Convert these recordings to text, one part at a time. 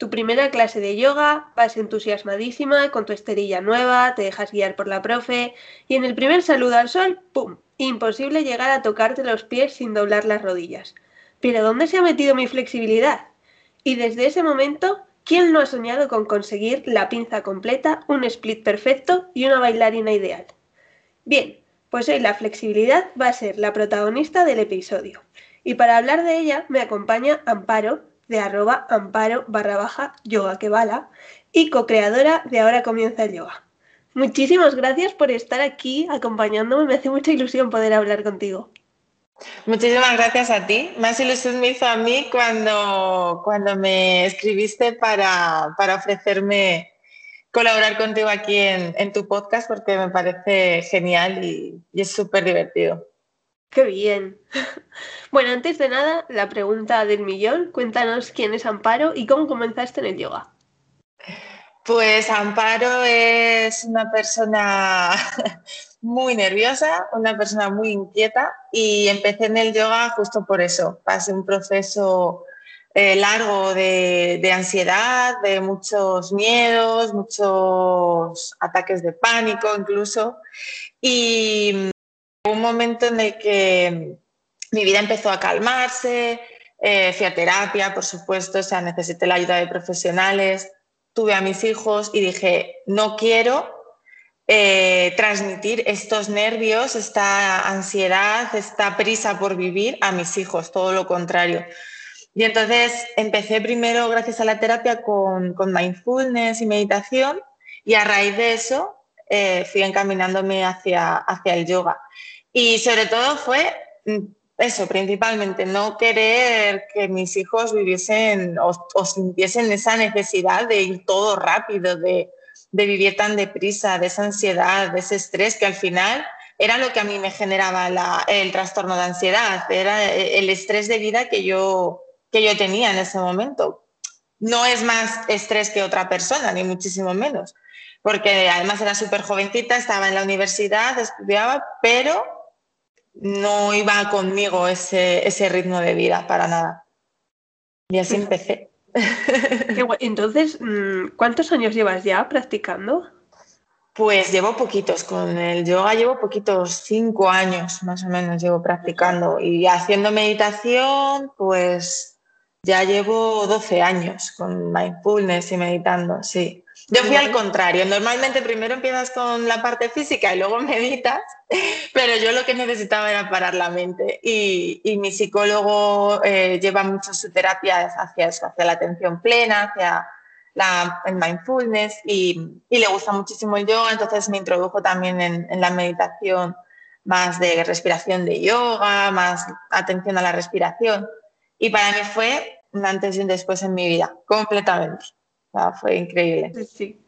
tu primera clase de yoga, vas entusiasmadísima con tu esterilla nueva, te dejas guiar por la profe y en el primer saludo al sol, ¡pum! Imposible llegar a tocarte los pies sin doblar las rodillas. Pero ¿dónde se ha metido mi flexibilidad? Y desde ese momento, ¿quién no ha soñado con conseguir la pinza completa, un split perfecto y una bailarina ideal? Bien, pues hoy la flexibilidad va a ser la protagonista del episodio. Y para hablar de ella me acompaña Amparo, de arroba amparo barra baja yoga que bala y co-creadora de Ahora comienza el yoga. Muchísimas gracias por estar aquí acompañándome, me hace mucha ilusión poder hablar contigo. Muchísimas gracias a ti. Más ilusión me hizo a mí cuando, cuando me escribiste para, ofrecerme colaborar contigo aquí en, tu podcast porque me parece genial y es súper divertido. Qué bien. Bueno, antes de nada, la pregunta del millón. Cuéntanos quién es Amparo y cómo comenzaste en el yoga. Pues Amparo es una persona muy nerviosa, una persona muy inquieta y empecé en el yoga justo por eso. Pasé un proceso eh, largo de, de, ansiedad, de muchos miedos, muchos ataques de pánico incluso. Y un momento en el que mi vida empezó a calmarse, eh, fui a terapia, por supuesto, o sea, necesité la ayuda de profesionales, tuve a mis hijos y dije, no quiero eh, transmitir estos nervios, esta ansiedad, esta prisa por vivir a mis hijos, todo lo contrario. Y entonces empecé primero, gracias a la terapia, con, mindfulness y meditación y a raíz de eso eh, fui encaminándome hacia, hacia el yoga. Y sobre todo fue mm, eso, principalmente, no querer que mis hijos viviesen o, sintiesen esa necesidad de ir todo rápido, de, vivir tan deprisa, de esa ansiedad, de ese estrés, que al final era lo que a mí me generaba el trastorno de ansiedad, era el estrés de vida que yo, que yo tenía en ese momento. No es más estrés que otra persona, ni muchísimo menos, porque además era súper jovencita, estaba en la universidad, estudiaba, pero no iba conmigo ese, ese ritmo de vida para nada. Y así empecé. Entonces, mm, ¿cuántos años llevas ya practicando? Pues llevo poquitos, con el yoga llevo poquitos, cinco años más o menos llevo practicando y haciendo meditación, pues ya llevo 12 años con mindfulness y meditando, sí. Yo fui al contrario. Normalmente primero empiezas con la parte física y luego meditas, pero yo lo que necesitaba era parar la mente. Y, mi psicólogo eh, lleva mucho su terapia hacia eso, hacia la atención plena, hacia la, el mindfulness y, le gusta muchísimo el yoga. Entonces me introdujo también en, en la meditación más de respiración de yoga, más atención a la respiración. Y para mí fue un antes y un después en mi vida, completamente fue increíble. Sí.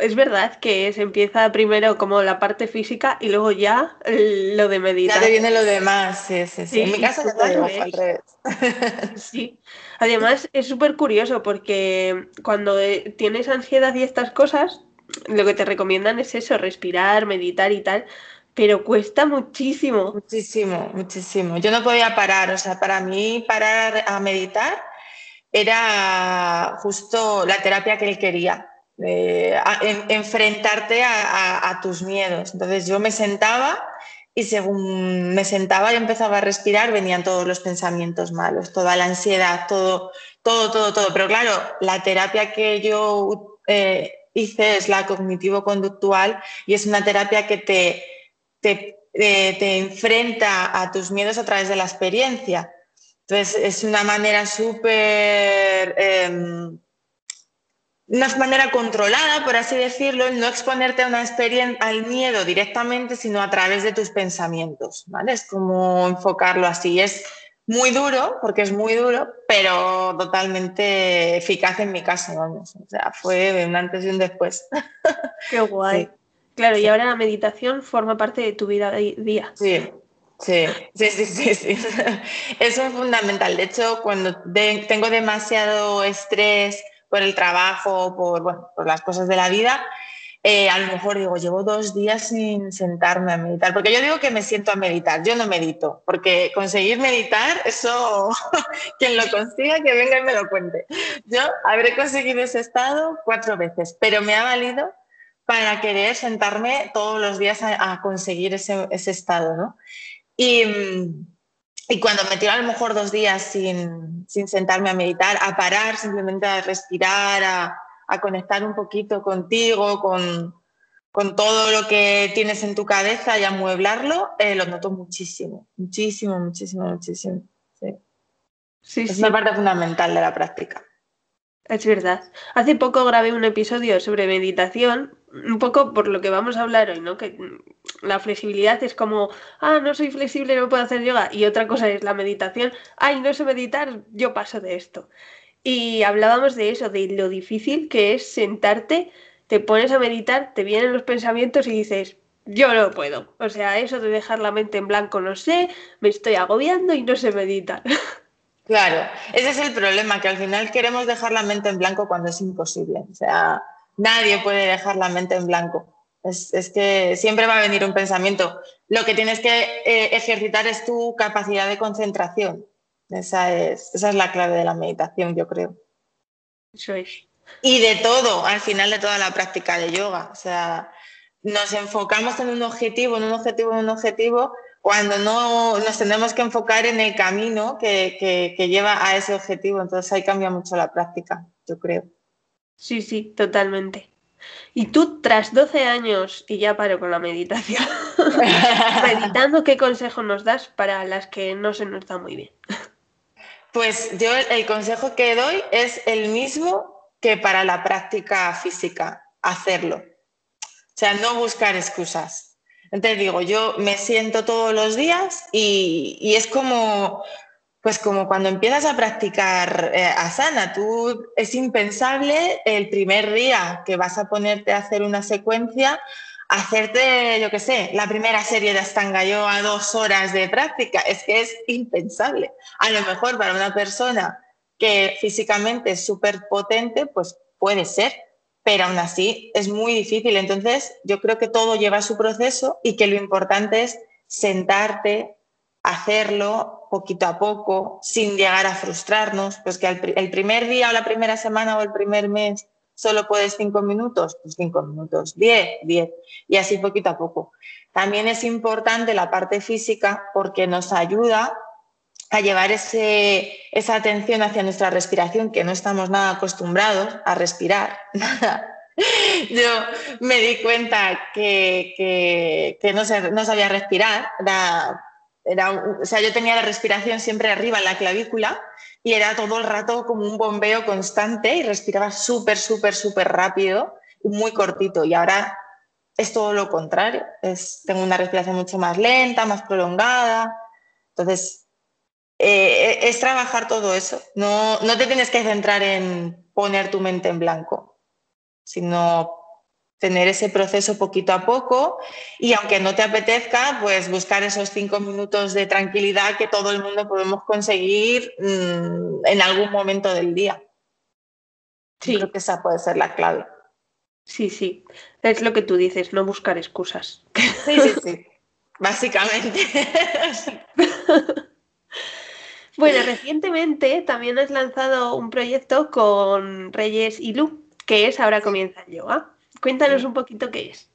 es verdad que se empieza primero como la parte física y luego ya lo de meditar. Ya te viene lo demás, sí, sí, sí. en mi caso ya te al revés. Sí. Además es súper curioso porque cuando eh, tienes ansiedad y estas cosas, lo que te recomiendan es eso, respirar, meditar y tal, pero cuesta muchísimo. Muchísimo, muchísimo. Yo no podía parar, o sea, para mí parar a meditar era justo la terapia que él quería, enfrentarte a, tus miedos. Entonces yo me sentaba y según me sentaba y empezaba a respirar, venían todos los pensamientos malos, toda la ansiedad, todo, todo, todo, todo. Pero claro, la terapia que yo eh, hice es la cognitivo-conductual y es una terapia que te, te, eh, te enfrenta a tus miedos a través de la experiencia. Entonces, es una manera súper, em, una manera controlada, por así decirlo, no exponerte a una experiencia, al miedo directamente, sino a través de tus pensamientos, ¿vale? Es como enfocarlo así. Es muy duro, porque es muy duro, pero totalmente eficaz en mi caso, vamos. O sea, fue un antes y un después. Qué guay. Claro, y ahora la meditación forma parte de tu vida día. Sí, sí, sí, sí, sí, Eso es fundamental. De hecho, cuando tengo demasiado estrés por el trabajo, por, bueno, por las cosas de la vida, eh, a lo mejor digo, llevo dos días sin sentarme a meditar, porque yo digo que me siento a meditar, yo no medito, porque conseguir meditar, eso, quien lo consiga, que venga y me lo cuente. Yo habré conseguido ese estado cuatro veces, pero me ha valido para querer sentarme todos los días a, conseguir ese, estado, ¿no? Y, y, cuando me tiro a lo mejor dos días sin, sin sentarme a meditar, a parar, simplemente a respirar, a a conectar un poquito contigo, con, todo lo que tienes en tu cabeza y a mueblarlo, eh, lo noto muchísimo, muchísimo, muchísimo, muchísimo. Sí. es una parte fundamental de la práctica. Es verdad. Hace poco grabé un episodio sobre meditación, un poco por lo que vamos a hablar hoy, ¿no? Que la flexibilidad es como, ah, no soy flexible, no puedo hacer yoga. Y otra cosa es la meditación, ay, no sé meditar, yo paso de esto. Y hablábamos de eso, de lo difícil que es sentarte, te pones a meditar, te vienen los pensamientos y dices, yo no puedo. O sea, eso de dejar la mente en blanco no sé, me estoy agobiando y no sé meditar. Claro, ese es el problema, que al final queremos dejar la mente en blanco cuando es imposible. O sea, nadie puede dejar la mente en blanco. Es, que siempre va a venir un pensamiento. Lo que tienes que eh, ejercitar es tu capacidad de concentración. Esa es, esa es la clave de la meditación, yo creo. Eso es. Y de todo, al final de toda la práctica de yoga. O sea, nos enfocamos en un objetivo, en un objetivo, en un objetivo, cuando no nos tenemos que enfocar en el camino que, lleva a ese objetivo. Entonces ahí cambia mucho la práctica, yo creo. Sí, sí, totalmente. Y tú, tras 12 años, y ya paro con la meditación, meditando, ¿qué consejo nos das para las que no se nos da muy bien? Pues yo el consejo que doy es el mismo que para la práctica física, hacerlo. O sea, no buscar excusas. Entonces digo, yo me siento todos los días y, es como, pues como cuando empiezas a practicar eh, asana, tú es impensable el primer día que vas a ponerte a hacer una secuencia hacerte, yo qué sé, la primera serie de Astanga yo a dos horas de práctica, es que es impensable. A lo mejor para una persona que físicamente es súper potente, pues puede ser, pero aún así es muy difícil. Entonces, yo creo que todo lleva su proceso y que lo importante es sentarte, hacerlo poquito a poco, sin llegar a frustrarnos, pues que el primer día o la primera semana o el primer mes solo puedes cinco minutos, pues cinco minutos, diez, diez, y así poquito a poco. También es importante la parte física porque nos ayuda a llevar ese, esa atención hacia nuestra respiración, que no estamos nada acostumbrados a respirar, nada. Yo me di cuenta que, que, no, no, sabía respirar, era, o sea, yo tenía la respiración siempre arriba en la clavícula y era todo el rato como un bombeo constante y respiraba súper, súper, súper rápido y muy cortito. Y ahora es todo lo contrario. Es, tengo una respiración mucho más lenta, más prolongada. Entonces, eh, es trabajar todo eso. No, no te tienes que centrar en poner tu mente en blanco, sino tener ese proceso poquito a poco y aunque no te apetezca, pues buscar esos cinco minutos de tranquilidad que todo el mundo podemos conseguir mm, en algún momento del día. Sí. Creo que esa puede ser la clave. Sí, sí. Es lo que tú dices, no buscar excusas. Sí, sí, sí. Básicamente. bueno, recientemente también has lanzado un proyecto con Reyes y Lu, que es Ahora comienza el yoga. Cuéntanos un poquito qué es.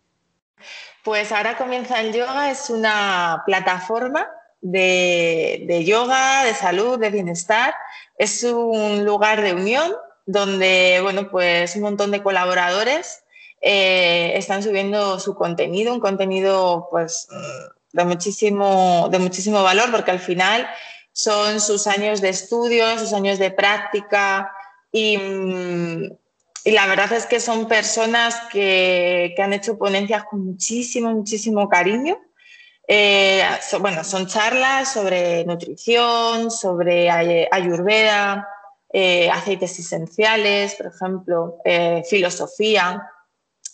Pues ahora comienza el yoga, es una plataforma de, yoga, de salud, de bienestar. Es un lugar de unión donde, bueno, pues un montón de colaboradores eh, están subiendo su contenido, un contenido pues de muchísimo, de muchísimo valor porque al final son sus años de estudio, sus años de práctica y, mm, y la verdad es que son personas que, han hecho ponencias con muchísimo, muchísimo cariño Eh, bueno, son charlas sobre nutrición, sobre ayurveda, eh, aceites esenciales, por ejemplo, eh, filosofía.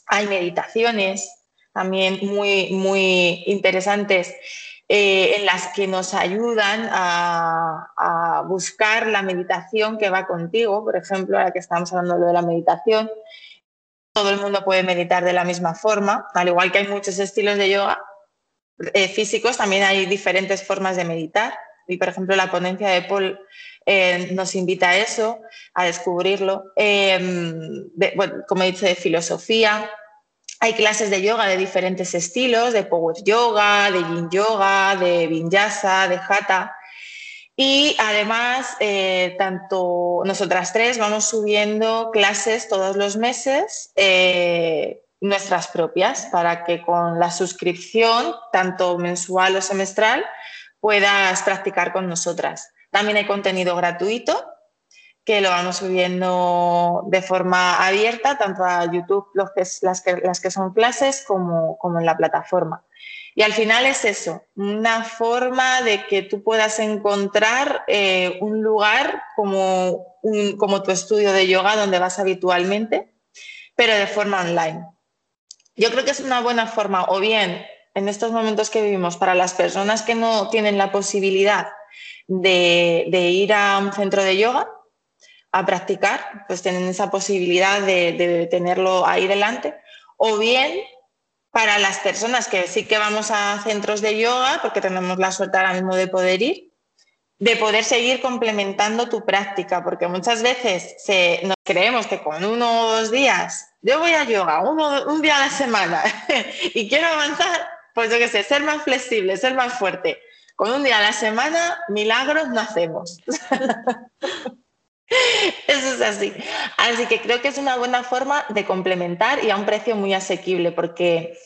Hay meditaciones también muy, muy interesantes en las que nos ayudan a, buscar la meditación que va contigo. Por ejemplo, ahora que estamos hablando de la meditación, todo el mundo puede meditar de la misma forma, al igual que hay muchos estilos de yoga eh, físicos, también hay diferentes formas de meditar. Y, por ejemplo, la ponencia de Paul eh, nos invita a eso, a descubrirlo. Como he dicho, de filosofía. Hay clases de yoga de diferentes estilos, de power yoga, de yin yoga, de vinyasa, de hatha. Y además, eh, tanto nosotras tres vamos subiendo clases todos los meses, eh, nuestras propias, para que con la suscripción, tanto mensual o semestral, puedas practicar con nosotras. También hay contenido gratuito que lo vamos subiendo de forma abierta, tanto a YouTube, las, que, son clases, como, en la plataforma. Y al final es eso, una forma de que tú puedas encontrar eh, un lugar como tu estudio de yoga donde vas habitualmente, pero de forma online. Yo creo que es una buena forma, o bien en estos momentos que vivimos, para las personas que no tienen la posibilidad de, ir a un centro de yoga a practicar, pues tienen esa posibilidad de, de tenerlo ahí delante, o bien para las personas que sí que vamos a centros de yoga, porque tenemos la suerte ahora mismo de poder ir, de poder seguir complementando tu práctica, porque muchas veces nos creemos que con uno o dos días, yo voy a yoga un día a la semana y quiero avanzar, pues yo qué sé, ser más flexible, ser más fuerte. Con un día a la semana, milagros no hacemos. Eso es así. Así que creo que es una buena forma de complementar y a un precio muy asequible, porque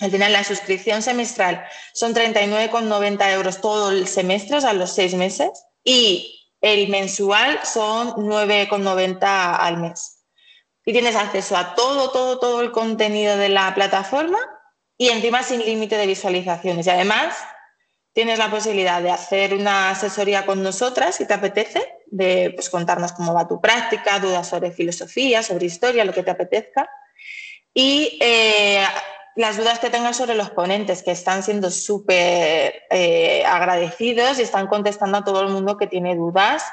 al final la suscripción semestral son 39,90 euros todo el semestre, o sea, los seis meses, y el mensual son 9,90 al mes. Y tienes acceso a todo, todo, todo el contenido de la plataforma y encima sin límite de visualizaciones. Y además tienes la posibilidad de hacer una asesoría con nosotras si te apetece, de pues, contarnos cómo va tu práctica, dudas sobre filosofía, sobre historia, lo que te apetezca. Y eh, las dudas que tengas sobre los ponentes, que están siendo súper eh, agradecidos y están contestando a todo el mundo que tiene dudas.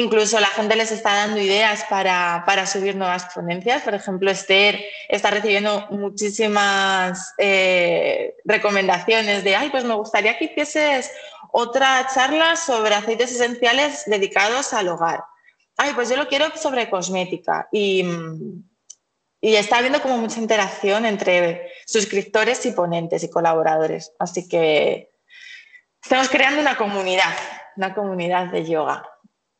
Incluso la gente les está dando ideas para, subir nuevas ponencias. Por ejemplo, Esther está recibiendo muchísimas eh, recomendaciones de, ay, pues me gustaría que hicieses otra charla sobre aceites esenciales dedicados al hogar. Ay, pues yo lo quiero sobre cosmética. Y, y está habiendo como mucha interacción entre suscriptores y ponentes y colaboradores. Así que estamos creando una comunidad, una comunidad de yoga.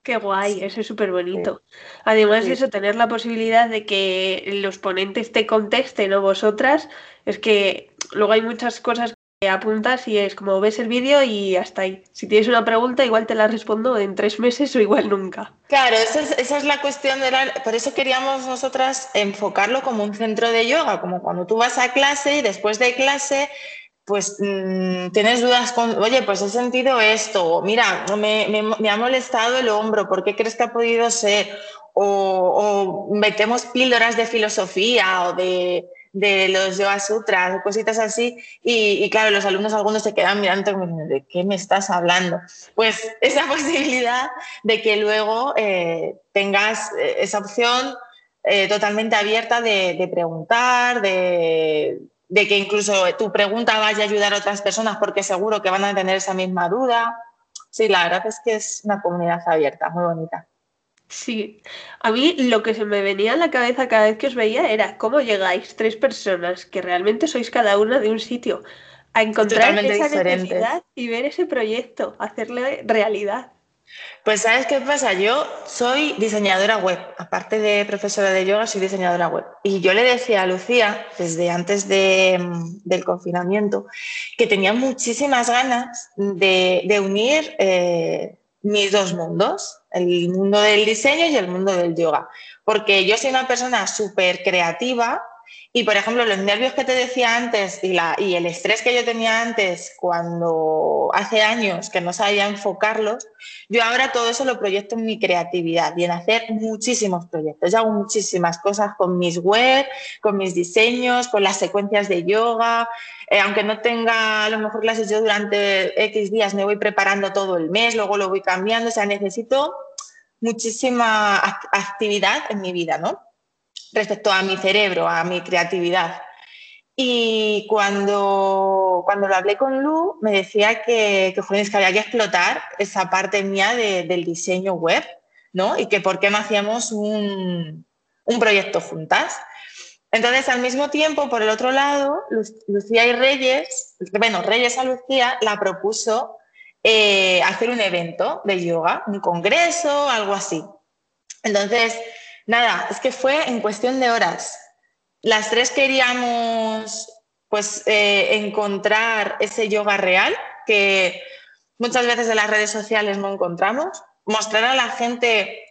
Qué guay, eso es súper bonito. Además, eso, tener la posibilidad de que los ponentes te contesten o vosotras, es que luego hay muchas cosas que apuntas y es como ves el vídeo y hasta ahí. Si tienes una pregunta, igual te la respondo en tres meses o igual nunca. Claro, esa es, esa es la cuestión de la... Por eso queríamos nosotras enfocarlo como un centro de yoga, como cuando tú vas a clase y después de clase pues mm, tienes dudas con, oye, pues he sentido esto, mira, me, ha molestado el hombro, ¿por qué crees que ha podido ser? O, metemos píldoras de filosofía o de, los Yoga Sutras, cositas así, y, claro, los alumnos algunos se quedan mirando, ¿de qué me estás hablando? Pues esa posibilidad de que luego eh, tengas eh, esa opción eh, totalmente abierta de preguntar, de de que incluso tu pregunta vaya a ayudar a otras personas porque seguro que van a tener esa misma duda. Sí, la verdad es que es una comunidad abierta, muy bonita. Sí, a mí lo que se me venía a la cabeza cada vez que os veía era cómo llegáis tres personas que realmente sois cada una de un sitio a encontrar esa necesidad y ver ese proyecto, hacerle realidad. Pues sabes qué pasa, yo soy diseñadora web, aparte de profesora de yoga, soy diseñadora web. Y yo le decía a Lucía, desde antes del confinamiento, que tenía muchísimas ganas de, unir eh, mis dos mundos, el mundo del diseño y el mundo del yoga. Porque yo soy una persona súper creativa Y, por ejemplo, los nervios que te decía antes y, el estrés que yo tenía antes cuando hace años que no sabía enfocarlos, yo ahora todo eso lo proyecto en mi creatividad y en hacer muchísimos proyectos. Yo hago muchísimas cosas con mis web, con mis diseños, con las secuencias de yoga. Eh, aunque no tenga a lo mejor clases yo durante X días, me voy preparando todo el mes, luego lo voy cambiando. O sea, necesito muchísima actividad en mi vida, ¿no? Respecto a mi cerebro, a mi creatividad. Y cuando, cuando lo hablé con Lu, me decía que, que, que había que explotar esa parte mía del diseño web, ¿no? Y que por qué no hacíamos un, un proyecto juntas. Entonces, al mismo tiempo, por el otro lado, Lucía y Reyes, bueno, Reyes a Lucía la propuso eh, hacer un evento de yoga, un congreso, algo así. Entonces, Nada, es que fue en cuestión de horas. Las tres queríamos pues eh, encontrar ese yoga real que muchas veces en las redes sociales no encontramos, mostrar a la gente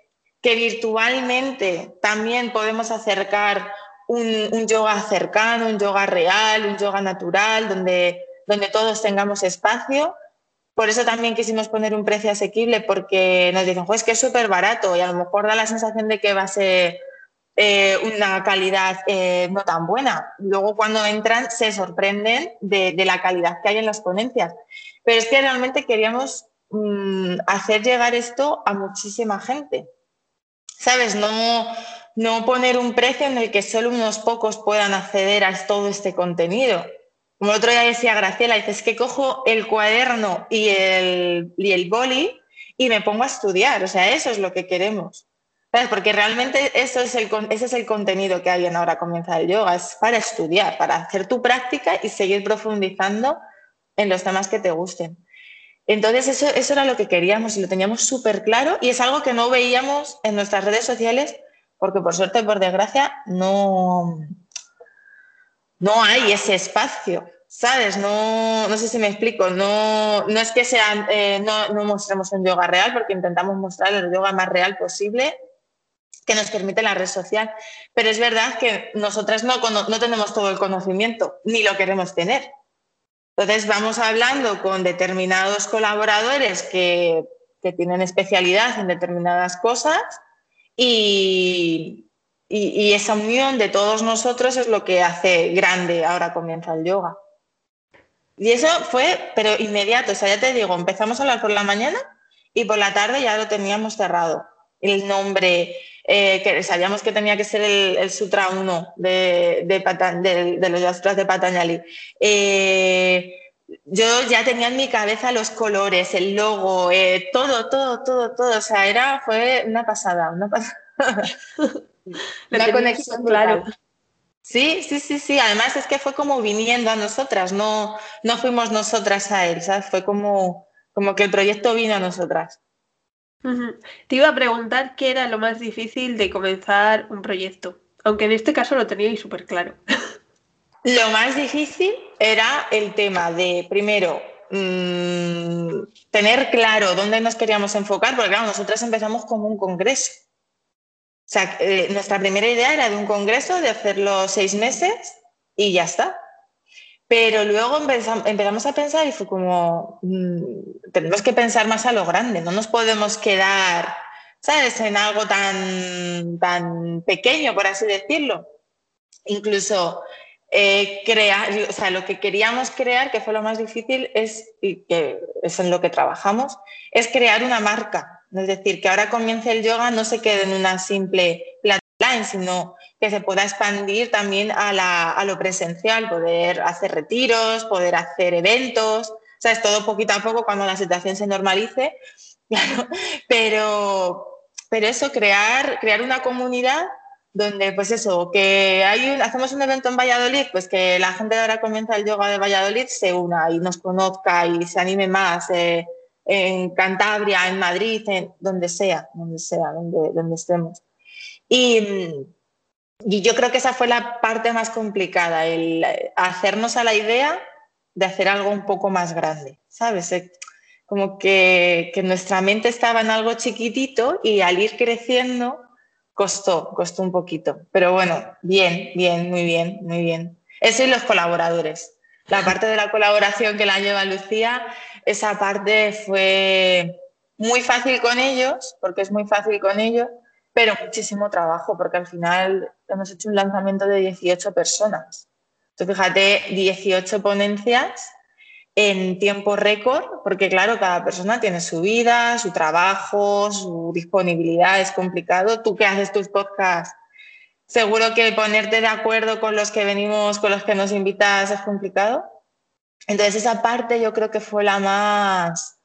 que virtualmente también podemos acercar un, yoga cercano, un yoga real, un yoga natural, donde, donde todos tengamos espacio por eso también quisimos poner un precio asequible porque nos dicen, pues que es súper barato y a lo mejor da la sensación de que va a ser eh, una calidad eh, no tan buena. Luego cuando entran se sorprenden de, la calidad que hay en las ponencias. Pero es que realmente queríamos mm, hacer llegar esto a muchísima gente. ¿Sabes? No, no poner un precio en el que solo unos pocos puedan acceder a todo este contenido. Como otro día decía Graciela, dices que cojo el cuaderno y el, y el boli y me pongo a estudiar. O sea, eso es lo que queremos. Porque realmente eso es el, ese es el contenido que hay en Ahora Comienza el Yoga, es para estudiar, para hacer tu práctica y seguir profundizando en los temas que te gusten. Entonces eso, eso era lo que queríamos y lo teníamos súper claro y es algo que no veíamos en nuestras redes sociales porque por suerte, por desgracia, no, no hay ese espacio, ¿sabes? No, no sé si me explico, no, no es que sean, eh, no, no, mostremos un yoga real, porque intentamos mostrar el yoga más real posible que nos permite la red social, pero es verdad que nosotras no, no tenemos todo el conocimiento, ni lo queremos tener. Entonces vamos hablando con determinados colaboradores que, que tienen especialidad en determinadas cosas y, y, esa unión de todos nosotros es lo que hace grande ahora comienza el yoga. Y eso fue, pero inmediato, o sea, ya te digo, empezamos a hablar por la mañana y por la tarde ya lo teníamos cerrado. El nombre, eh, que sabíamos que tenía que ser el, Sutra 1 de, de, los astros de Patanjali. Eh, yo ya tenía en mi cabeza los colores, el logo, eh, todo, todo, todo, todo. O sea, era, fue una pasada, una pasada. La conexión, claro. Sí, sí, sí, sí. Además es que fue como viniendo a nosotras, no, no fuimos nosotras a él, ¿sabes? Fue como, como que el proyecto vino a nosotras. Te iba a preguntar qué era lo más difícil de comenzar un proyecto, aunque en este caso lo teníais súper claro. Lo más difícil era el tema de, primero, mm, tener claro dónde nos queríamos enfocar, porque claro, nosotras empezamos como un congreso. Sea, eh, nuestra primera idea era de un congreso, de hacerlo seis meses y ya está. Pero luego empezamos a pensar y fue como, mm, tenemos que pensar más a lo grande, no nos podemos quedar, ¿sabes?, en algo tan, tan pequeño, por así decirlo. Incluso eh, crear, o sea, lo que queríamos crear, que fue lo más difícil, es, y que es en lo que trabajamos, es crear una marca. Es decir, que ahora comience el yoga no se quede en una simple line, sino que se pueda expandir también a, lo presencial, poder hacer retiros, poder hacer eventos, o sea, es todo poquito a poco cuando la situación se normalice, pero, pero eso, crear, crear una comunidad donde pues eso, que hay hacemos un evento en Valladolid, pues que la gente de ahora comienza el yoga de Valladolid se una y nos conozca y se anime más. Eh, en Cantabria, en Madrid, en donde sea, donde sea, donde, donde estemos. Y, yo creo que esa fue la parte más complicada, el hacernos a la idea de hacer algo un poco más grande, ¿sabes? Eh, como que, que nuestra mente estaba en algo chiquitito y al ir creciendo, costó, costó un poquito. Pero bueno, bien, bien, muy bien, muy bien. Eso y los colaboradores. La parte de la colaboración que la lleva Lucía, esa parte fue muy fácil con ellos, porque es muy fácil con ellos, pero muchísimo trabajo, porque al final hemos hecho un lanzamiento de 18 personas. Entonces, fíjate, 18 ponencias en tiempo récord, porque claro, cada persona tiene su vida, su trabajo, su disponibilidad, es complicado. Tú que haces tus podcasts, seguro que ponerte de acuerdo con los que venimos, con los que nos invitas es complicado. Entonces esa parte yo creo que fue la más,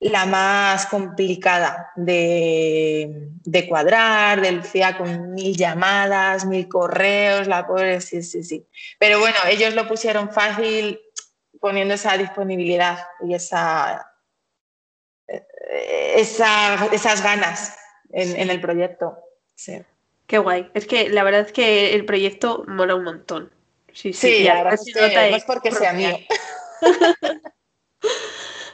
la más complicada de, de cuadrar, de Lucía con mil llamadas, mil correos, la pobre, sí, sí, sí. Pero bueno, ellos lo pusieron fácil poniendo esa disponibilidad y esa, esas ganas en, el proyecto. Sí. Qué guay. Es que la verdad es que el proyecto mola un montón. Sí, sí, sí no es porque sea mío.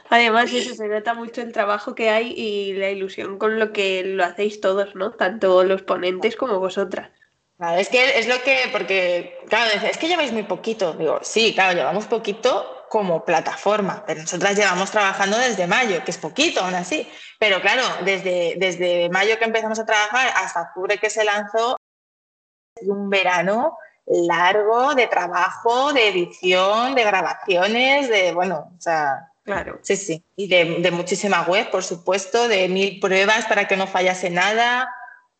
Además, eso se nota mucho el trabajo que hay y la ilusión con lo que lo hacéis todos, ¿no? Tanto los ponentes como vosotras. Claro, es que es lo que, porque, claro, es que lleváis muy poquito. Digo, sí, claro, llevamos poquito como plataforma, pero nosotras llevamos trabajando desde mayo, que es poquito aún así. Pero claro, desde, desde mayo que empezamos a trabajar hasta octubre que se lanzó, un verano largo de trabajo, de edición, de grabaciones, de, bueno, o sea, claro. Sí, sí. Y de, de muchísima web, por supuesto, de mil pruebas para que no fallase nada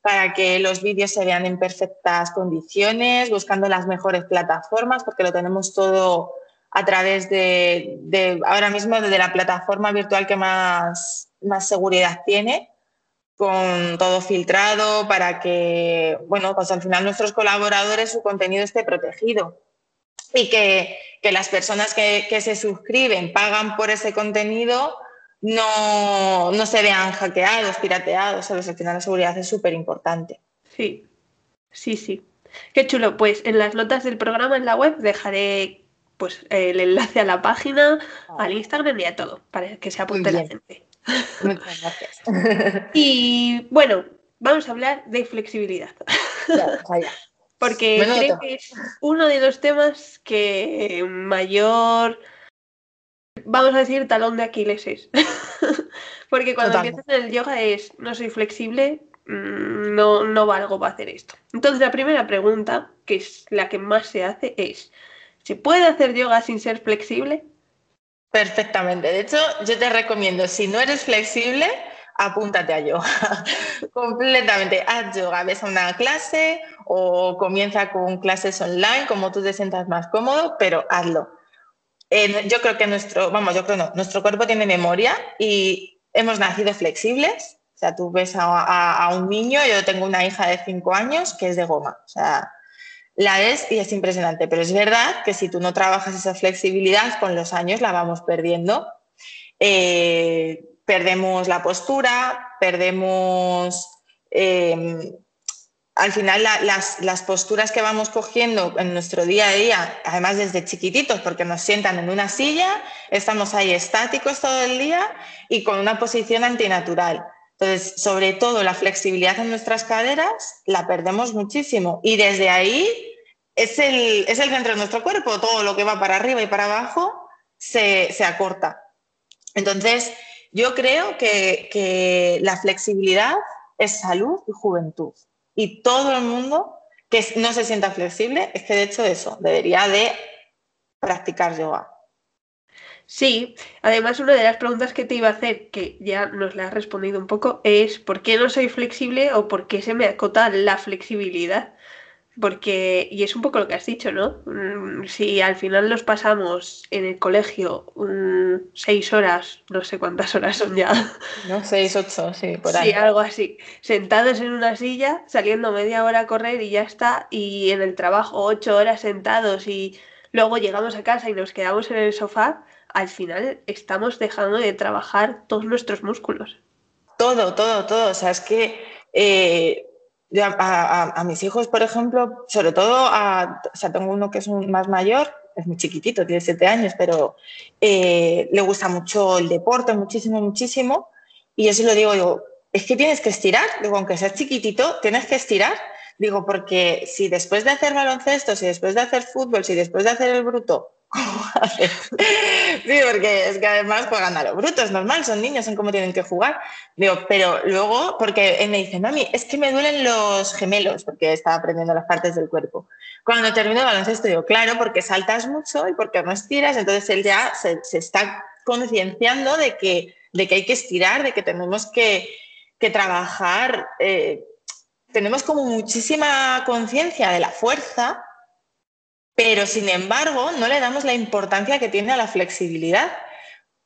para que los vídeos se vean en perfectas condiciones, buscando las mejores plataformas, porque lo tenemos todo a través de, ahora mismo de la plataforma virtual que más, más seguridad tiene, con todo filtrado para que, bueno, pues al final nuestros colaboradores, su contenido esté protegido y que, que las personas que, que, se suscriben, pagan por ese contenido, no, no se vean hackeados, pirateados, ¿sabes? Al final la seguridad es súper importante. Sí, sí, sí. Qué chulo. Pues en las notas del programa en la web dejaré pues el enlace a la página, ah. al Instagram y a todo, para que se apunte la gente. Muchas gracias. y bueno, vamos a hablar de flexibilidad. Porque creo que es uno de los temas que mayor vamos a decir, talón de Aquiles es. Porque cuando empiezas en el yoga es, no soy flexible, mm, no, no valgo para hacer esto. Entonces la primera pregunta, que es la que más se hace, es, ¿se puede hacer yoga sin ser flexible? Perfectamente. De hecho, yo te recomiendo, si no eres flexible, apúntate a yoga. Completamente. Haz yoga, ves a una clase o comienza con clases online, como tú te sientas más cómodo, pero hazlo yo creo que nuestro, vamos, yo creo no, nuestro cuerpo tiene memoria y hemos nacido flexibles. O sea, tú ves a, un niño, yo tengo una hija de 5 años que es de goma. O sea, la es y es impresionante. Pero es verdad que si tú no trabajas esa flexibilidad, con los años la vamos perdiendo. Eh, perdemos la postura, perdemos eh, al final las, posturas que vamos cogiendo en nuestro día a día, además desde chiquititos, porque nos sientan en una silla, estamos ahí estáticos todo el día y con una posición antinatural. Entonces, sobre todo la flexibilidad en nuestras caderas la perdemos muchísimo y desde ahí es el, es el centro de nuestro cuerpo, todo lo que va para arriba y para abajo se, acorta. Entonces, yo creo que la flexibilidad es salud y juventud y todo el mundo que no se sienta flexible, es que de hecho eso, debería de practicar yoga. Sí, además una de las preguntas que te iba a hacer, que ya nos la has respondido un poco, es ¿por qué no soy flexible o por qué se me acota la flexibilidad? Porque, y es un poco lo que has dicho, ¿no? Mm, si al final nos pasamos en el colegio seis horas, no sé cuántas horas son ya. No, seis, ocho, sí, por ahí. Sí, algo así. Sentados en una silla, saliendo media hora a correr y ya está. Y en el trabajo ocho horas sentados y luego llegamos a casa y nos quedamos en el sofá, al final estamos dejando de trabajar todos nuestros músculos. Todo, todo, todo. O sea, es que eh, a, mis hijos, por ejemplo, sobre todo, a, o sea, tengo uno que es más mayor, es muy chiquitito, tiene siete años, pero eh, le gusta mucho el deporte, muchísimo, muchísimo. Y yo se lo digo, es que tienes que estirar, digo, aunque seas chiquitito, tienes que estirar. Digo, porque si después de hacer baloncesto, si después de hacer fútbol, si después de hacer el bruto, sí, porque es que además juegan a lo bruto, normal, son niños, son cómo tienen que jugar. Digo, pero luego, porque él me dice, mami, es que me duelen los gemelos, porque estaba aprendiendo las partes del cuerpo. Cuando termino el baloncesto, digo, claro, porque saltas mucho y porque no estiras, entonces él ya se, está concienciando de que, de que hay que estirar, de que tenemos que, trabajar. Eh, tenemos como muchísima conciencia de la fuerza pero sin embargo no le damos la importancia que tiene a la flexibilidad.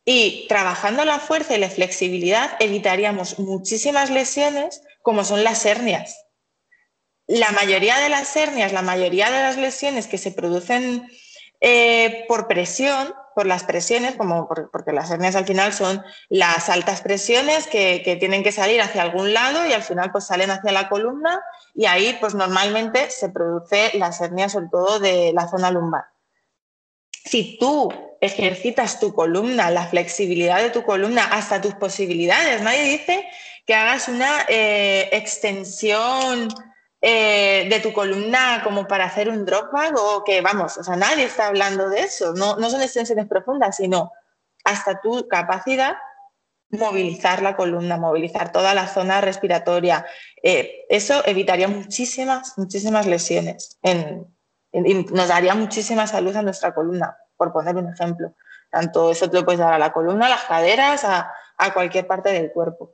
Y trabajando la fuerza y la flexibilidad evitaríamos muchísimas lesiones como son las hernias. La mayoría de las hernias, la mayoría de las lesiones que se producen eh, por presión, por las presiones, como porque las hernias al final son las altas presiones que, tienen que salir hacia algún lado y al final pues salen hacia la columna y ahí pues normalmente se produce las hernias sobre todo de la zona lumbar. Si tú ejercitas tu columna, la flexibilidad de tu columna hasta tus posibilidades, nadie dice que hagas una eh, extensión eh, de tu columna como para hacer un drop bag o que, vamos, o sea, nadie está hablando de eso, no, no son extensiones profundas, sino hasta tu capacidad movilizar la columna, movilizar toda la zona respiratoria. Eh, eso evitaría muchísimas, muchísimas lesiones y nos daría muchísima salud a nuestra columna, por poner un ejemplo. Tanto eso te lo puedes dar a la columna, a las caderas, a cualquier parte del cuerpo.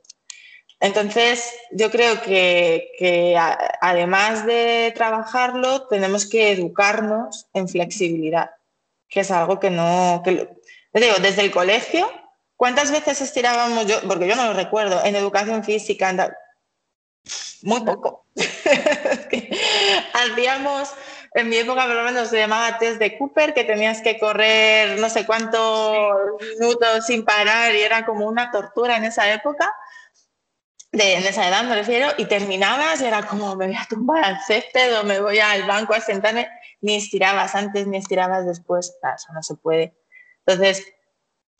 Entonces, yo creo que, además de trabajarlo, tenemos que educarnos en flexibilidad, que es algo que no, que, digo, desde el colegio, ¿cuántas veces estirábamos yo? Porque yo no lo recuerdo, en educación física, muy poco. Hacíamos, en mi época por lo menos se llamaba test de Cooper, que tenías que correr no sé cuántos minutos sin parar y era como una tortura en esa época de, esa edad me refiero, y terminabas y era como me voy a tumbar al césped o me voy al banco a sentarme, ni estirabas antes ni estirabas después, eso no se puede. Entonces,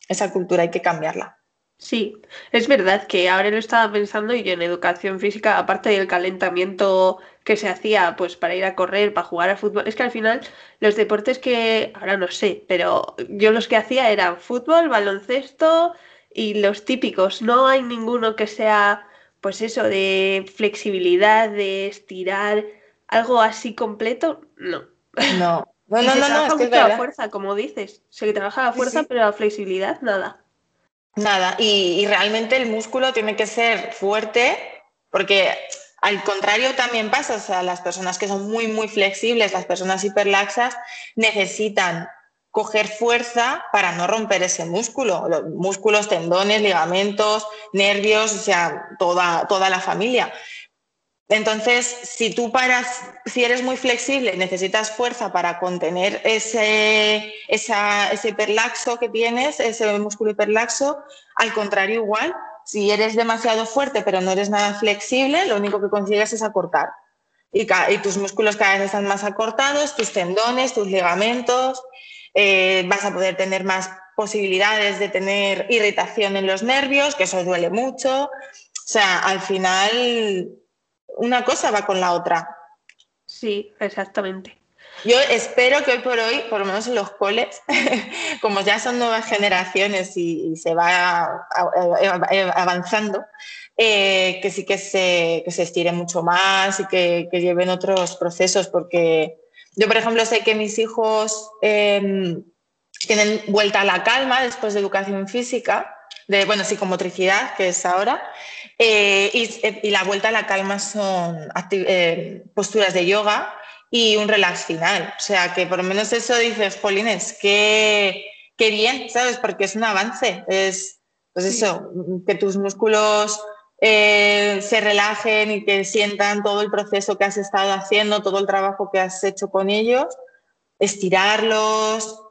esa cultura hay que cambiarla. Sí, es verdad que ahora lo estaba pensando y yo en educación física, aparte del calentamiento que se hacía pues para ir a correr, para jugar al fútbol, es que al final los deportes que, ahora no sé, pero yo los que hacía eran fútbol, baloncesto y los típicos, no hay ninguno que sea pues eso, de flexibilidad, de estirar, algo así completo, no. No, no, no, se no, trabaja mucho la fuerza, como dices. Se trabaja la fuerza, pero la flexibilidad, nada. Nada, y, realmente el músculo tiene que ser fuerte, porque al contrario también pasa, o sea, las personas que son muy, muy flexibles, las personas hiperlaxas, necesitan coger fuerza para no romper ese músculo, los músculos, tendones, ligamentos, nervios, o sea, toda, toda la familia. Entonces, si tú paras, si eres muy flexible, necesitas fuerza para contener ese, ese hiperlaxo que tienes, ese músculo hiperlaxo, al contrario igual, si eres demasiado fuerte pero no eres nada flexible, lo único que consigues es acortar. Y, y tus músculos cada vez están más acortados, tus tendones, tus ligamentos, eh, vas a poder tener más posibilidades de tener irritación en los nervios, que eso duele mucho. O sea, al final una cosa va con la otra. Sí, exactamente. Yo espero que hoy por hoy, por lo menos en los coles, como ya son nuevas generaciones y, se va avanzando, eh, que sí que se, que se estire mucho más y que, que lleven otros procesos, porque yo, por ejemplo, sé que mis hijos em, tienen vuelta a la calma después de educación física, de, bueno, psicomotricidad, que es ahora, eh, y, la vuelta a la calma son eh, posturas de yoga y un relax final. O sea, que por lo menos eso dices, Polines, qué, qué bien, ¿sabes? Porque es un avance, es, pues eso, que tus músculos eh, se relajen y que sientan todo el proceso que has estado haciendo, todo el trabajo que has hecho con ellos, estirarlos,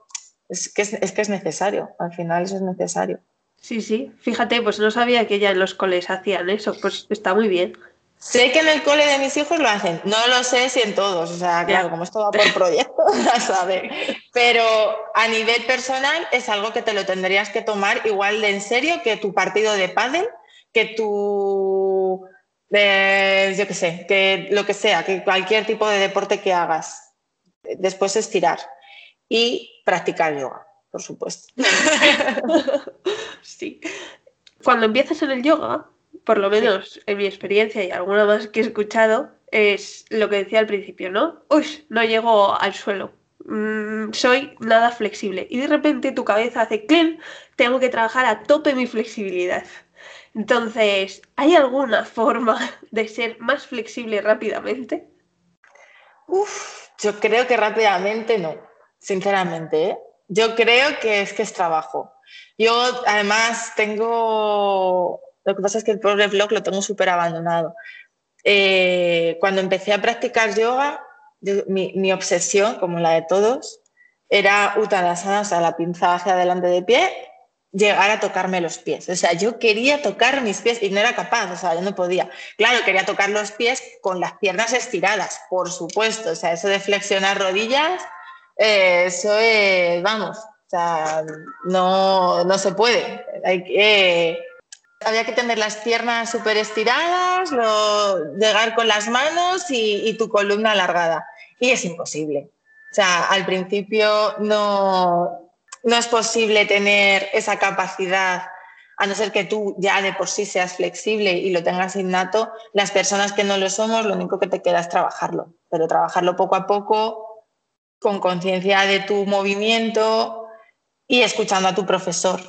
es que es, que es necesario, al final eso es necesario. Sí, sí, fíjate, pues no sabía que ya en los coles hacían eso, pues está muy bien. Sé que en el cole de mis hijos lo hacen, no lo sé si en todos, o sea, claro, como esto va por proyecto, ya sabes. Pero a nivel personal es algo que te lo tendrías que tomar igual de en serio que tu partido de pádel que tú, eh, yo qué sé, que lo que sea, que cualquier tipo de deporte que hagas, después estirar y practicar yoga, por supuesto. sí. Cuando empiezas en el yoga, por lo menos en mi experiencia y alguna más que he escuchado, es lo que decía al principio, ¿no? Uy, no llego al suelo. Mm, soy nada flexible. Y de repente tu cabeza hace clean, tengo que trabajar a tope mi flexibilidad. Entonces, ¿hay alguna forma de ser más flexible rápidamente? Uf, yo creo que rápidamente no, sinceramente. ¿eh? Yo creo que es que es trabajo. Yo además tengo, lo que pasa es que el pobre blog lo tengo súper abandonado. Eh, cuando empecé a practicar yoga, mi, mi, obsesión, como la de todos, era Uttanasana, o sea, la pinza hacia adelante de pie llegar a tocarme los pies. O sea, yo quería tocar mis pies y no era capaz, o sea, yo no podía. Claro, quería tocar los pies con las piernas estiradas, por supuesto. O sea, eso de flexionar rodillas, eh, eso es, vamos, o sea, no, no se puede. Hay que, había que tener las piernas súper estiradas, llegar con las manos y, y tu columna alargada. Y es imposible. O sea, al principio no, no es posible tener esa capacidad, a no ser que tú ya de por sí seas flexible y lo tengas innato, las personas que no lo somos, lo único que te queda es trabajarlo, pero trabajarlo poco a poco, con conciencia de tu movimiento y escuchando a tu profesor.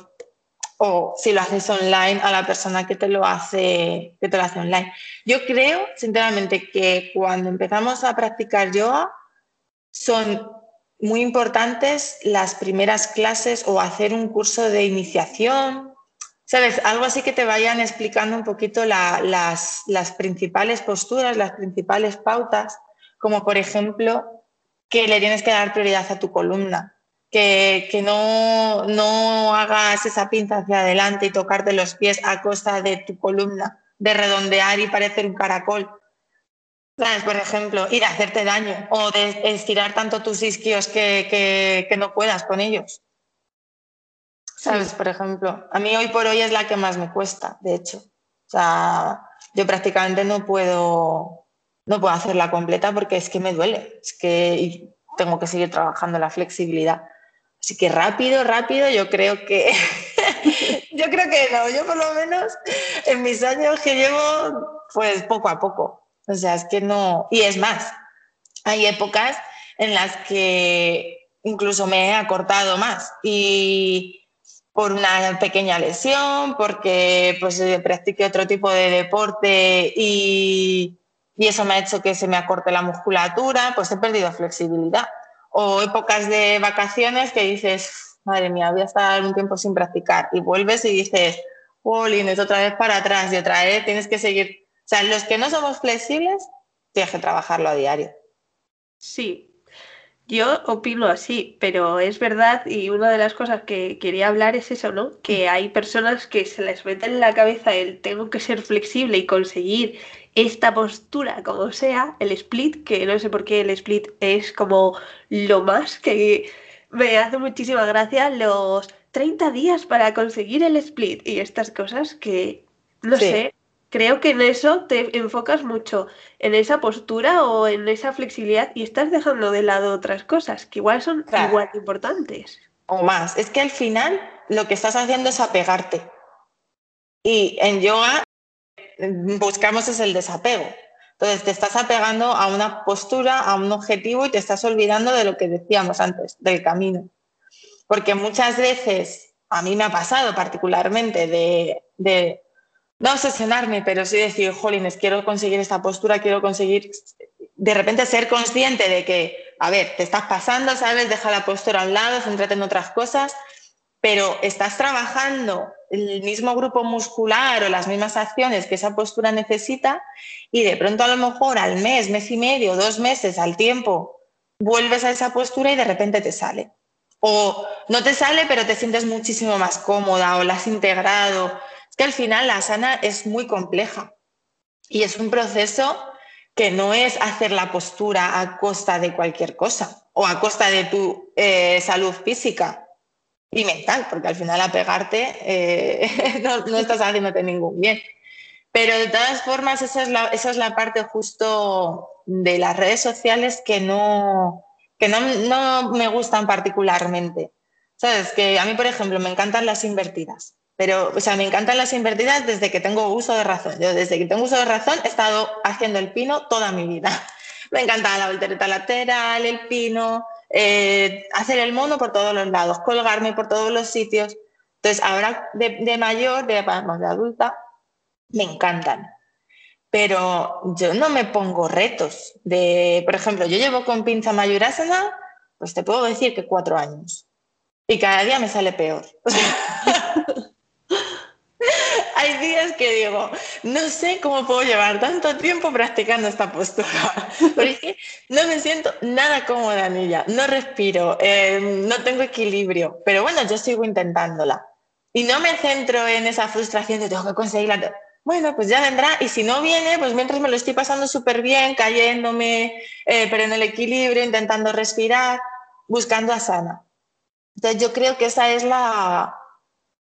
O si lo haces online, a la persona que te lo hace, que te lo hace online. Yo creo, sinceramente, que cuando empezamos a practicar yoga, son muy importantes las primeras clases o hacer un curso de iniciación, ¿sabes? Algo así que te vayan explicando un poquito las, principales posturas, las principales pautas, como por ejemplo que le tienes que dar prioridad a tu columna, que, que no, no hagas esa pinza hacia adelante y tocarte los pies a costa de tu columna, de redondear y parecer un caracol por ejemplo, ir a hacerte daño o de estirar tanto tus isquios que, no puedas con ellos. ¿Sabes? Por ejemplo, a mí hoy por hoy es la que más me cuesta, de hecho. O sea, yo prácticamente no puedo, no puedo hacerla completa porque es que me duele, es que tengo que seguir trabajando la flexibilidad. Así que rápido, rápido, yo creo que, yo creo que no, yo por lo menos en mis años que llevo, pues poco a poco. O sea, es que no, y es más, hay épocas en las que incluso me he acortado más y por una pequeña lesión, porque pues practiqué otro tipo de deporte y, y eso me ha hecho que se me acorte la musculatura, pues he perdido flexibilidad. O épocas de vacaciones que dices, madre mía, voy a estar un tiempo sin practicar y vuelves y dices, es otra vez para atrás y otra vez tienes que seguir sea, los que no somos flexibles, tienes que trabajarlo a diario. Sí, yo opino así, pero es verdad y una de las cosas que quería hablar es eso, ¿no? Que mm. hay personas que se les mete en la cabeza el tengo que ser flexible y conseguir esta postura como sea, el split, que no sé por qué el split es como lo más que me hace muchísima gracia los 30 días para conseguir el split y estas cosas que, no sé, creo que en eso te enfocas mucho, en esa postura o en esa flexibilidad y estás dejando de lado otras cosas que igual son igual importantes. O más. Es que al final lo que estás haciendo es apegarte. Y en yoga mm, buscamos es el desapego. Entonces te estás apegando a una postura, a un objetivo y te estás olvidando de lo que decíamos antes, del camino. Porque muchas veces, a mí me ha pasado particularmente de, de no obsesionarme, pero sí decir, jolines, quiero conseguir esta postura, quiero conseguir, de repente ser consciente de que, a ver, te estás pasando, ¿sabes? Deja la postura a un lado, céntrate en otras cosas, pero estás trabajando el mismo grupo muscular o las mismas acciones que esa postura necesita y de pronto a lo mejor al mes, mes y medio, dos meses, al tiempo, vuelves a esa postura y de repente te sale. O no te sale, pero te sientes muchísimo más cómoda o la has integrado que al final la sana es muy compleja y es un proceso que no es hacer la postura a costa de cualquier cosa o a costa de tu eh, salud física y mental, porque al final a pegarte eh, no, estás haciéndote ningún bien. Pero de todas formas, esa es la, esa es la parte justo de las redes sociales que no, que no, no me gustan particularmente. ¿Sabes? Que a mí, por ejemplo, me encantan las invertidas. Pero, o sea, me encantan las invertidas desde que tengo uso de razón. Yo desde que tengo uso de razón he estado haciendo el pino toda mi vida. Me encanta la voltereta lateral, el pino, eh, hacer el mono por todos los lados, colgarme por todos los sitios. Entonces, ahora de, mayor, de, de adulta, me encantan. Pero yo no me pongo retos de, por ejemplo, yo llevo con pinza mayurasana, pues te puedo decir que cuatro años. Y cada día me sale peor. Hay días que digo, no sé cómo puedo llevar tanto tiempo practicando esta postura, porque no me siento nada cómoda en ella, no respiro, eh, no tengo equilibrio, pero bueno, yo sigo intentándola. Y no me centro en esa frustración de tengo que conseguirla bueno, pues ya vendrá. Y si no viene, pues mientras me lo estoy pasando súper bien, cayéndome, eh, pero en el equilibrio, intentando respirar, buscando a sana. Entonces yo creo que esa es la,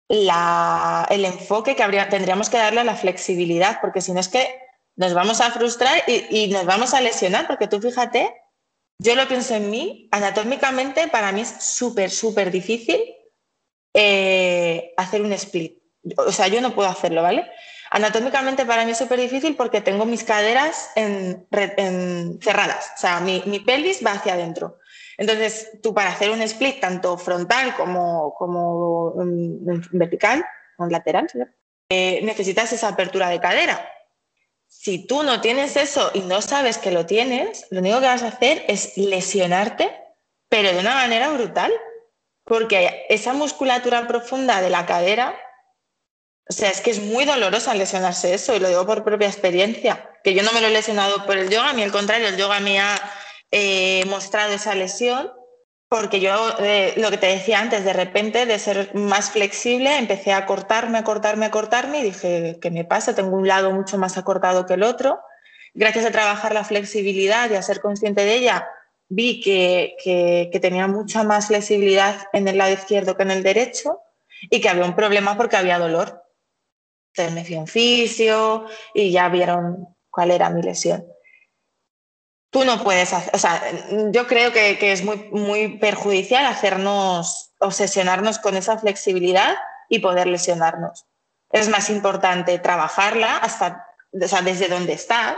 el enfoque que habría, tendríamos que darle a la flexibilidad, porque si no es que nos vamos a frustrar y, nos vamos a lesionar, porque tú fíjate, yo lo pienso en mí, anatómicamente para mí es súper, súper difícil eh, hacer un split. O sea, yo no puedo hacerlo, ¿vale? Anatómicamente para mí es súper difícil porque tengo mis caderas cerradas, o sea, mi, mi, pelvis va hacia adentro. Entonces, tú para hacer un split tanto frontal como, como um, vertical, o lateral, eh, necesitas esa apertura de cadera. Si tú no tienes eso y no sabes que lo tienes, lo único que vas a hacer es lesionarte, pero de una manera brutal, porque esa musculatura profunda de la cadera o sea, es que es muy doloroso lesionarse eso, y lo digo por propia experiencia, que yo no me lo he lesionado por el yoga, a mí al contrario, el yoga me ha eh, mostrado esa lesión, porque yo, eh, lo que te decía antes, de repente, de ser más flexible, empecé a cortarme, a cortarme, a cortarme, y dije, ¿qué me pasa? Tengo un lado mucho más acortado que el otro. Gracias a trabajar la flexibilidad y a ser consciente de ella, vi que, que tenía mucha más flexibilidad en el lado izquierdo que en el derecho y que había un problema porque había dolor me fui un fisio y ya vieron cuál era mi lesión. Tú no puedes hacer, o sea, yo creo que, es muy, muy perjudicial hacernos, obsesionarnos con esa flexibilidad y poder lesionarnos. Es más importante trabajarla hasta, o sea, desde donde estás,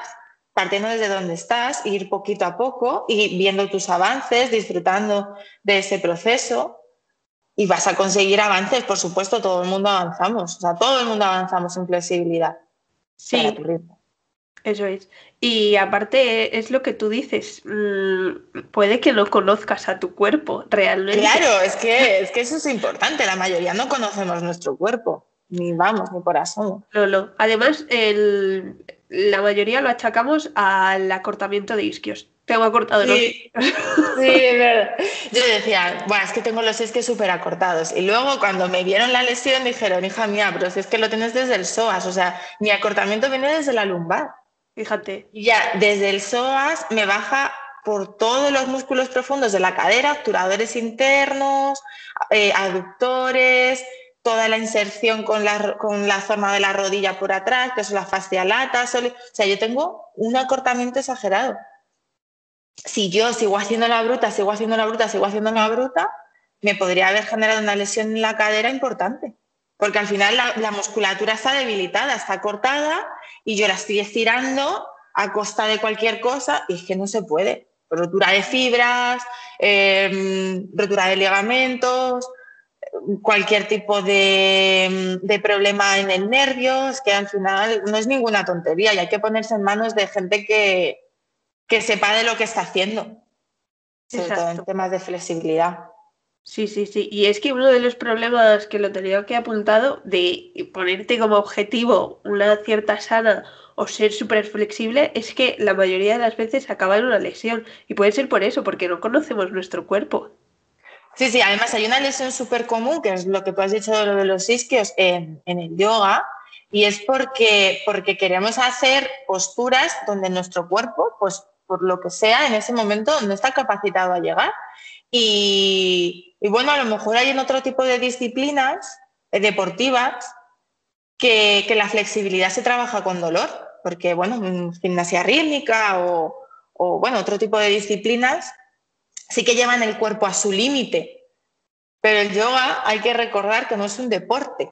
partiendo desde donde estás, ir poquito a poco y viendo tus avances, disfrutando de ese proceso y vas a conseguir avances, por supuesto, todo el mundo avanzamos, o sea, todo el mundo avanzamos en flexibilidad. Sí, eso es. Y aparte es lo que tú dices, mm, puede que no conozcas a tu cuerpo realmente. Claro, es que, es que eso es importante, la mayoría no conocemos nuestro cuerpo, ni vamos, ni por asomo. No, no. Además, el, la mayoría lo achacamos al acortamiento de isquios tengo acortado sí, Sí, es verdad. Yo decía, bueno, es que tengo los isquios súper acortados. Y luego cuando me vieron la lesión dijeron, hija mía, pero si es que lo tienes desde el psoas, o sea, mi acortamiento viene desde la lumbar. Fíjate. Ya desde el psoas me baja por todos los músculos profundos de la cadera, obturadores internos, eh, aductores, toda la inserción con la, con la zona de la rodilla por atrás, que es la fascia lata. O sea, yo tengo un acortamiento exagerado si yo sigo haciendo la bruta, sigo haciendo la bruta, sigo haciendo la bruta, me podría haber generado una lesión en la cadera importante. Porque al final la, musculatura está debilitada, está cortada y yo la estoy estirando a costa de cualquier cosa y es que no se puede. Rotura de fibras, em, rotura de ligamentos, cualquier tipo de, de, problema en el nervio, es que al final no es ninguna tontería y hay que ponerse en manos de gente que, que sepa de lo que está haciendo, sobre todo en temas de flexibilidad. Sí, sí, sí. Y es que uno de los problemas que lo tenía que apuntado de ponerte como objetivo una cierta sana o ser súper flexible es que la mayoría de las veces acaba en una lesión. Y puede ser por eso, porque no conocemos nuestro cuerpo. Sí, sí, además hay una lesión súper común, que es lo que tú has dicho de lo de los isquios en, en el yoga, y es porque, porque queremos hacer posturas donde nuestro cuerpo pues, por lo que sea, en ese momento no está capacitado a llegar. Y, bueno, a lo mejor hay en otro tipo de disciplinas eh, deportivas que, la flexibilidad se trabaja con dolor, porque, bueno, gimnasia rítmica o, o, bueno, otro tipo de disciplinas sí que llevan el cuerpo a su límite, pero el yoga hay que recordar que no es un deporte,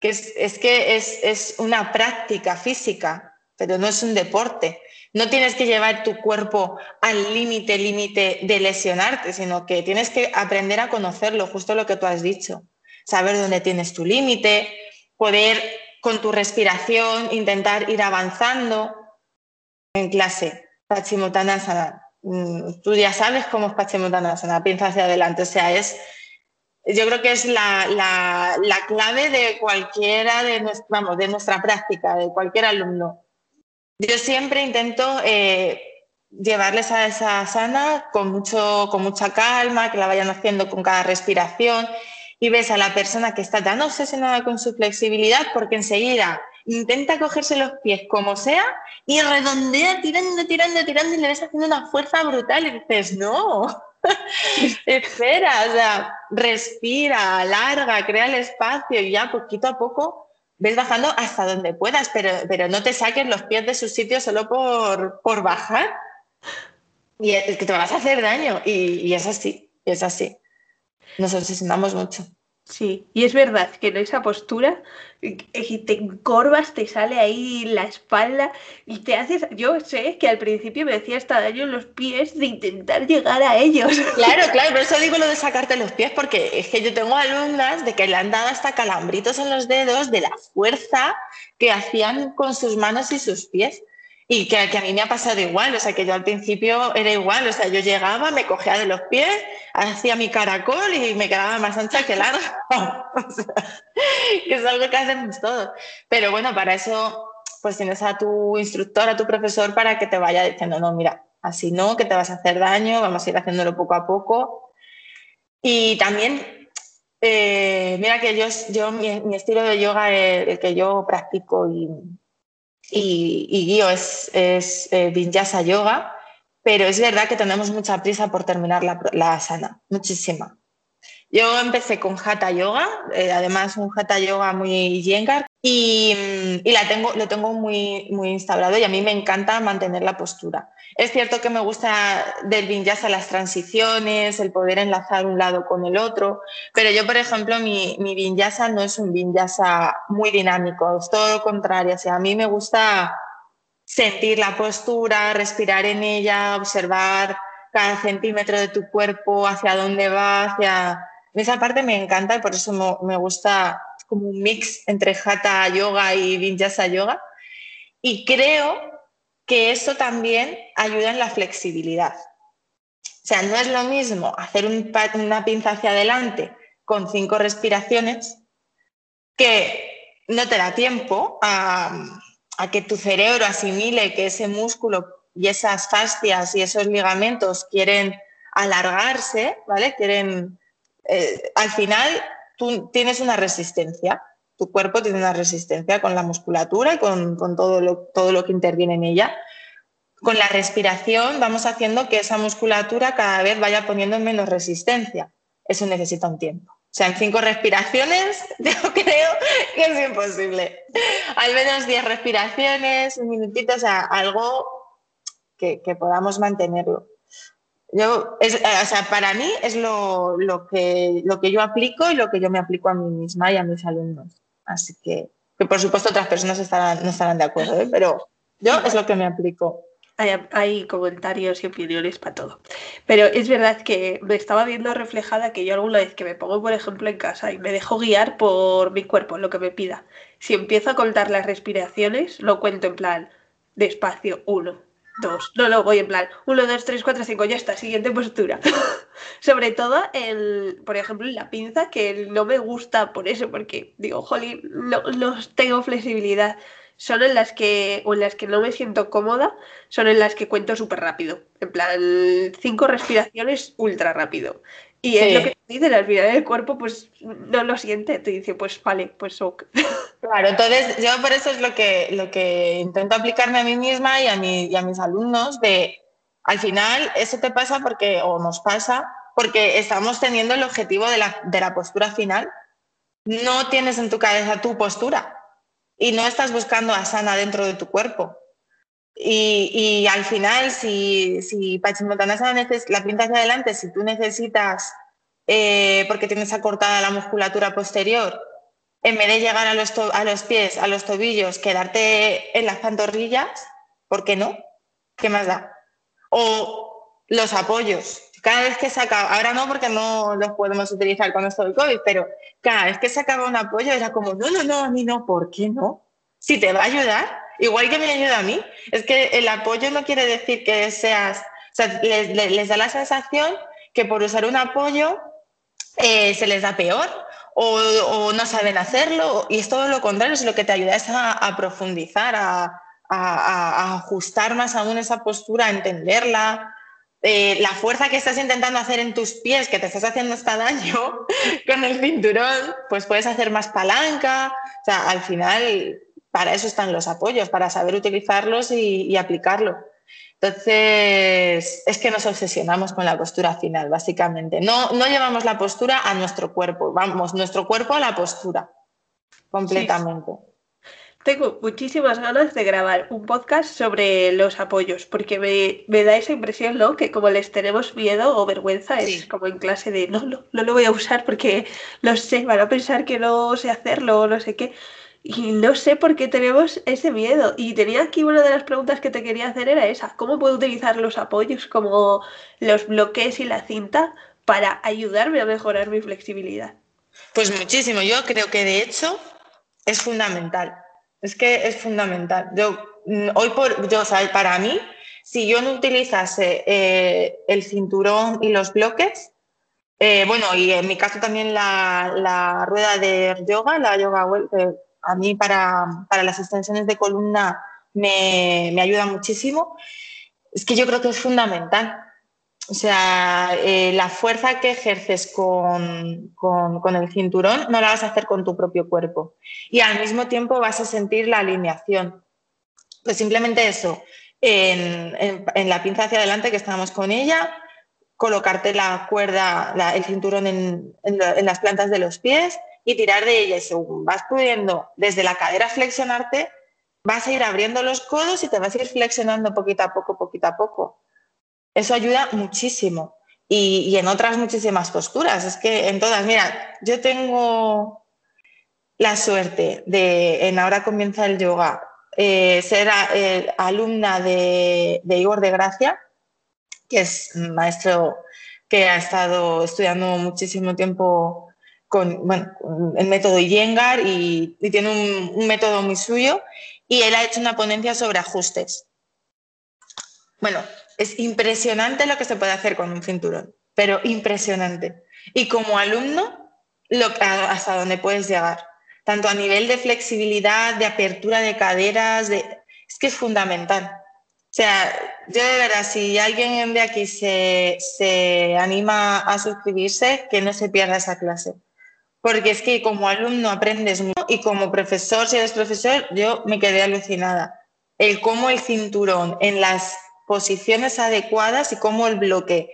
que es, que es, una práctica física, pero no es un deporte. No tienes que llevar tu cuerpo al límite, límite de lesionarte, sino que tienes que aprender a conocerlo, justo lo que tú has dicho. Saber dónde tienes tu límite, poder con tu respiración intentar ir avanzando en clase. Pachimutanasana. Mm, tú ya sabes cómo es Pachimutanasana, piensa hacia adelante. O sea, es yo creo que es la, clave de cualquiera de, vamos, de nuestra práctica, de cualquier alumno. Yo siempre intento eh, llevarles a esa sana con, mucho, con mucha calma, que la vayan haciendo con cada respiración. Y ves a la persona que está tan obsesionada con su flexibilidad porque enseguida intenta cogerse los pies como sea y redondea tirando, tirando, tirando y le ves haciendo una fuerza brutal y dices, no, Espera, o sea, respira, alarga, crea el espacio y ya poquito a poco ves bajando hasta donde puedas, pero, pero no te saques los pies de su sitio solo por, por bajar. Y es que te vas a hacer daño. Y, y es así, es así. Nos obsesionamos mucho. Sí, y es verdad que en esa postura eh, te encorvas, te sale ahí la espalda y te haces. Yo sé que al principio me hacía hasta daño en los pies de intentar llegar a ellos. Claro, claro, por eso digo lo de sacarte los pies, porque es que yo tengo alumnas de que le han dado hasta calambritos en los dedos de la fuerza que hacían con sus manos y sus pies. Y que, a mí me ha pasado igual, o sea, que yo al principio era igual, o sea, yo llegaba, me cogía de los pies, hacía mi caracol y me quedaba más ancha que larga. o sea, que es algo que hacemos todos. Pero bueno, para eso, pues tienes a tu instructor, a tu profesor, para que te vaya diciendo, no, mira, así no, que te vas a hacer daño, vamos a ir haciéndolo poco a poco. Y también, eh, mira que yo, yo mi, estilo de yoga, el que yo practico y y, guío es, es eh, Vinyasa Yoga, pero es verdad que tenemos mucha prisa por terminar la, la asana, muchísima. Yo empecé con Hatha Yoga, eh, además un Hatha Yoga muy Yengar, y, mm, y, la tengo, lo tengo muy, muy instaurado y a mí me encanta mantener la postura. Es cierto que me gusta del vinyasa las transiciones, el poder enlazar un lado con el otro, pero yo, por ejemplo, mi, mi no es un vinyasa muy dinámico, es todo lo contrario. O a mí me gusta sentir la postura, respirar en ella, observar cada centímetro de tu cuerpo, hacia dónde va, hacia... Esa parte me encanta y por eso me gusta como un mix entre Hatha Yoga y Vinyasa Yoga. Y creo que eso también ayuda en la flexibilidad. O sea, no es lo mismo hacer una pinza hacia adelante con cinco respiraciones que no te da tiempo a, que tu cerebro asimile que ese músculo y esas fascias y esos ligamentos quieren alargarse, ¿vale? Quieren, eh, al final tú tienes una resistencia, tu cuerpo tiene una resistencia con la musculatura y con, todo, lo, todo lo que interviene en ella. Con la respiración vamos haciendo que esa musculatura cada vez vaya poniendo menos resistencia. Eso necesita un tiempo. O sea, en cinco respiraciones yo creo que es imposible. Al menos diez respiraciones, un minutito, o sea, algo que, podamos mantenerlo. Yo, es, o sea, para mí es lo, que, lo que yo aplico y lo que yo me aplico a mí misma y a mis alumnos. Así que, que por supuesto otras personas no estarán de acuerdo, ¿eh? pero yo es lo que me aplico. Hay, hay, comentarios y opiniones para todo. Pero es verdad que me estaba viendo reflejada que yo alguna vez que me pongo, por ejemplo, en casa y me dejo guiar por mi cuerpo, lo que me pida, si empiezo a contar las respiraciones, lo cuento en plan despacio, uno, dos. No, no, voy en plan, uno, dos, tres, cuatro, cinco, ya está, siguiente postura. Sobre todo, el, por ejemplo, la pinza, que no me gusta por eso, porque digo, jolín, no, no tengo flexibilidad. Son en las que, o en las que no me siento cómoda, son en las que cuento súper rápido. En plan, cinco respiraciones ultra rápido. Y es lo que te dicen, al final el cuerpo pues no lo siente, te dice, pues vale, pues ok. Claro, entonces yo por eso es lo que, lo que intento aplicarme a mí misma y a, mi, y a mis alumnos de, al final eso te pasa porque, o nos pasa, porque estamos teniendo el objetivo de la, de la postura final no tienes en tu cabeza tu postura y no estás buscando asana dentro de tu cuerpo. Y, al final, si, si Pachimottanasana la pinta hacia adelante, si tú necesitas, eh, porque tienes acortada la musculatura posterior, en vez de llegar a los, a los pies, a los tobillos, quedarte en las pantorrillas, ¿por qué no? ¿Qué más da? O los apoyos. Cada vez que saca, ahora no porque no los podemos utilizar con esto del COVID, pero cada vez que sacaba un apoyo era como, no, no, no, a mí no, ¿por qué no? Si te va a ayudar, igual que me ayuda a mí. Es que el apoyo no quiere decir que seas, o sea, les, da la sensación que por usar un apoyo eh, se les da peor o, no saben hacerlo y es todo lo contrario, es lo que te ayuda es a, profundizar, a, ajustar más aún esa postura, a entenderla. Eh, la fuerza que estás intentando hacer en tus pies, que te estás haciendo hasta daño con el cinturón, pues puedes hacer más palanca. O sea, al final para eso están los apoyos, para saber utilizarlos y, aplicarlo. Entonces, es que nos obsesionamos con la postura final, básicamente. No, no llevamos la postura a nuestro cuerpo, vamos, nuestro cuerpo a la postura, completamente. Tengo muchísimas ganas de grabar un podcast sobre los apoyos, porque me, da esa impresión, ¿no? Que como les tenemos miedo o vergüenza, es como en clase de, no, no, no lo voy a usar porque lo sé, van a pensar que no sé hacerlo o no sé qué. Y no sé por qué tenemos ese miedo. Y tenía aquí una de las preguntas que te quería hacer era esa. ¿Cómo puedo utilizar los apoyos como los bloques y la cinta para ayudarme a mejorar mi flexibilidad? Pues muchísimo. Yo creo que de hecho es fundamental. Es que es fundamental. Yo, mm, hoy por, yo, para mí, si yo no utilizase eh, el cinturón y los bloques, eh, bueno, y en mi caso también la, rueda de yoga, la yoga a mí para, las extensiones de columna me, ayuda muchísimo, es que yo creo que es fundamental. O sea, eh, la fuerza que ejerces con, el cinturón no la vas a hacer con tu propio cuerpo. Y al mismo tiempo vas a sentir la alineación. Pues simplemente eso, en, la pinza hacia adelante que estamos con ella, colocarte la cuerda, el cinturón en, las plantas de los pies y tirar de ella. Y según vas pudiendo desde la cadera flexionarte, vas a ir abriendo los codos y te vas a ir flexionando poquito a poco, poquito a poco. Eso ayuda muchísimo. Y, en otras muchísimas posturas. Es que en todas, mira, yo tengo la suerte de, en Ahora comienza el yoga, eh, ser eh, alumna de, de Igor de Gracia, que es maestro que ha estado estudiando muchísimo tiempo con bueno, el método Iyengar y, tiene un, método muy suyo y él ha hecho una ponencia sobre ajustes. Bueno, es impresionante lo que se puede hacer con un cinturón, pero impresionante. Y como alumno, lo, hasta dónde puedes llegar, tanto a nivel de flexibilidad, de apertura de caderas, de, es que es fundamental. O sea, yo de verdad, si alguien de aquí se, se anima a suscribirse, que no se pierda esa clase porque es que como alumno aprendes mucho y como profesor, si eres profesor, yo me quedé alucinada. El cómo el cinturón en las posiciones adecuadas y cómo el bloque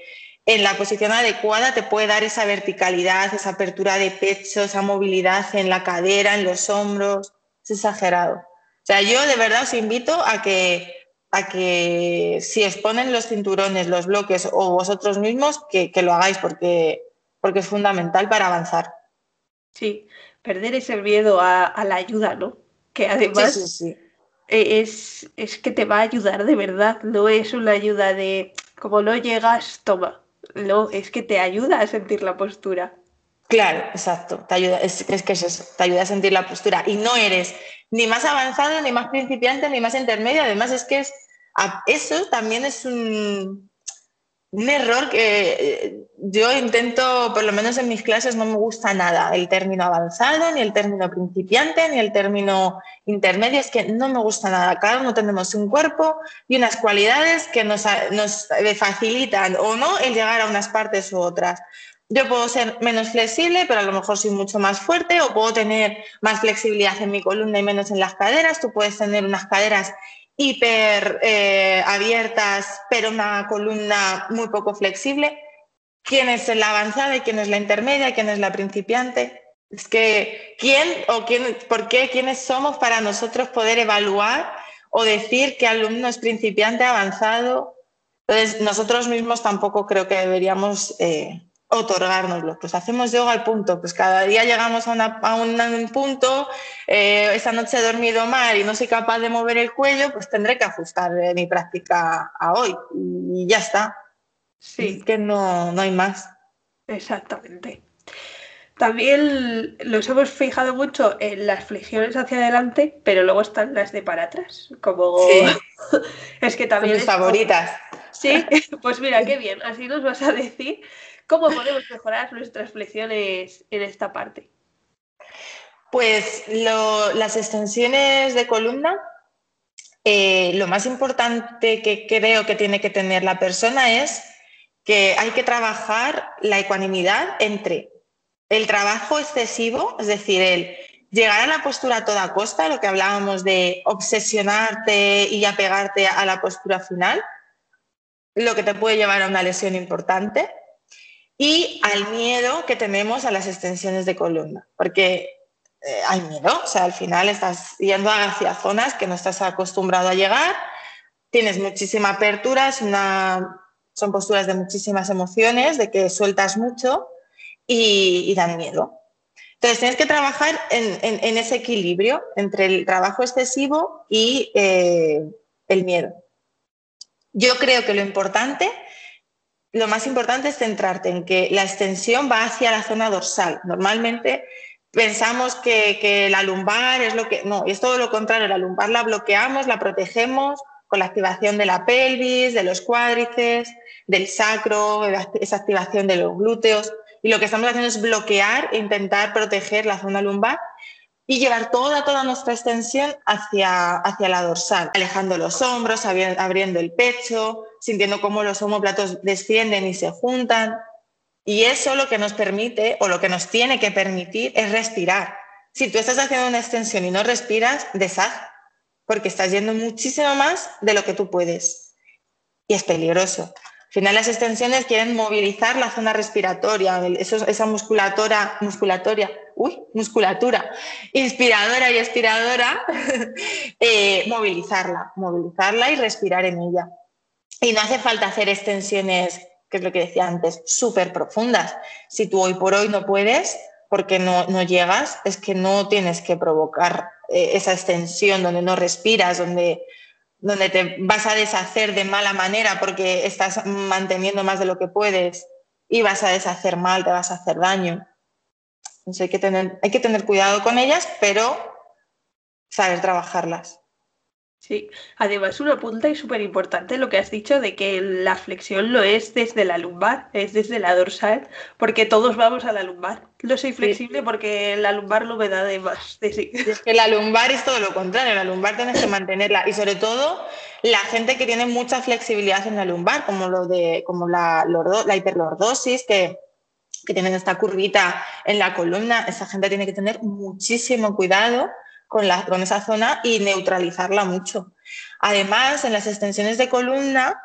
en la posición adecuada te puede dar esa verticalidad, esa apertura de pecho, esa movilidad en la cadera, en los hombros. Es exagerado. O sea, yo de verdad os invito a que, a que si exponen los cinturones, los bloques o vosotros mismos, que, lo hagáis porque, porque es fundamental para avanzar. Sí, perder ese miedo a, la ayuda, ¿no? Que además e, Es, es que te va a ayudar de verdad, no es una ayuda de como no llegas, toma. No, es que te ayuda a sentir la postura. Claro, exacto. Te ayuda, es, es, que es eso, te ayuda a sentir la postura. Y no eres ni más avanzado, ni más principiante, ni más intermedio. Además, es que es, eso también es un, un error que eh, yo intento, por lo menos en mis clases, no me gusta nada el término avanzado, ni el término principiante, ni el término intermedio, es que no me gusta nada. Cada uno tenemos un cuerpo y unas cualidades que nos, nos facilitan o no el llegar a unas partes u otras. Yo puedo ser menos flexible, pero a lo mejor soy mucho más fuerte, o puedo tener más flexibilidad en mi columna y menos en las caderas. Tú puedes tener unas caderas hiper eh, abiertas, pero una columna muy poco flexible. ¿Quién es la avanzada y quién es la intermedia? ¿Quién es la principiante? Es que, ¿quién o quién, por qué, quiénes somos para nosotros poder evaluar o decir qué alumno es principiante avanzado? Entonces, nosotros mismos tampoco creo que deberíamos eh, otorgárnoslo. Pues hacemos yoga al punto, pues cada día llegamos a, un punto, eh, esa noche he dormido mal y no soy capaz de mover el cuello, pues tendré que ajustar mi práctica a hoy y ya está. Sí. que no, no hay más. Exactamente. También los hemos fijado mucho en las flexiones hacia adelante, pero luego están las de para atrás. Como es que también. Son mis favoritas. Sí, pues mira, qué bien. Así nos vas a decir cómo podemos mejorar nuestras flexiones en esta parte. Pues las extensiones de columna, eh, lo más importante que creo que tiene que tener la persona es que hay que trabajar la ecuanimidad entre el trabajo excesivo, es decir, el llegar a la postura a toda costa, lo que hablábamos de obsesionarte y apegarte a la postura final, lo que te puede llevar a una lesión importante, y al miedo que tenemos a las extensiones de columna, porque eh, hay miedo, o sea, al final estás yendo hacia zonas que no estás acostumbrado a llegar, tienes muchísima apertura, son posturas de muchísimas emociones, de que sueltas mucho y, dan miedo. Entonces, tienes que trabajar en, ese equilibrio entre el trabajo excesivo y eh, el miedo. Yo creo que lo importante, lo más importante es centrarte en que la extensión va hacia la zona dorsal. Normalmente pensamos que, la lumbar es lo que... No, es todo lo contrario. La lumbar la bloqueamos, la protegemos con la activación de la pelvis, de los cuádriceps, del sacro, esa activación de los glúteos. Y lo que estamos haciendo es bloquear e intentar proteger la zona lumbar y llevar toda, toda nuestra extensión hacia, hacia la dorsal, alejando los hombros, abriendo el pecho, sintiendo cómo los homóplatos descienden y se juntan. Y eso lo que nos permite o lo que nos tiene que permitir es respirar. Si tú estás haciendo una extensión y no respiras, deshaz, porque estás yendo muchísimo más de lo que tú puedes. Y es peligroso final las extensiones quieren movilizar la zona respiratoria, esa musculatura, musculatoria, uy, musculatura inspiradora y expiradora, eh, movilizarla, movilizarla y respirar en ella. Y no hace falta hacer extensiones, que es lo que decía antes, súper profundas. Si tú hoy por hoy no puedes, porque no, no llegas, es que no tienes que provocar eh, esa extensión donde no respiras, donde donde te vas a deshacer de mala manera porque estás manteniendo más de lo que puedes y vas a deshacer mal, te vas a hacer daño. Entonces hay que tener, hay que tener cuidado con ellas, pero saber trabajarlas. Sí, además una punta y súper importante lo que has dicho de que la flexión no es desde la lumbar, es desde la dorsal, porque todos vamos a la lumbar. No soy flexible porque la lumbar lo me da de más de sí. Es que la lumbar es todo lo contrario, la lumbar tienes que mantenerla y sobre todo la gente que tiene mucha flexibilidad en la lumbar, como, lo de, como la, la hiperlordosis, que, que tienen esta curvita en la columna, esa gente tiene que tener muchísimo cuidado con, la, con esa zona y neutralizarla mucho. Además, en las extensiones de columna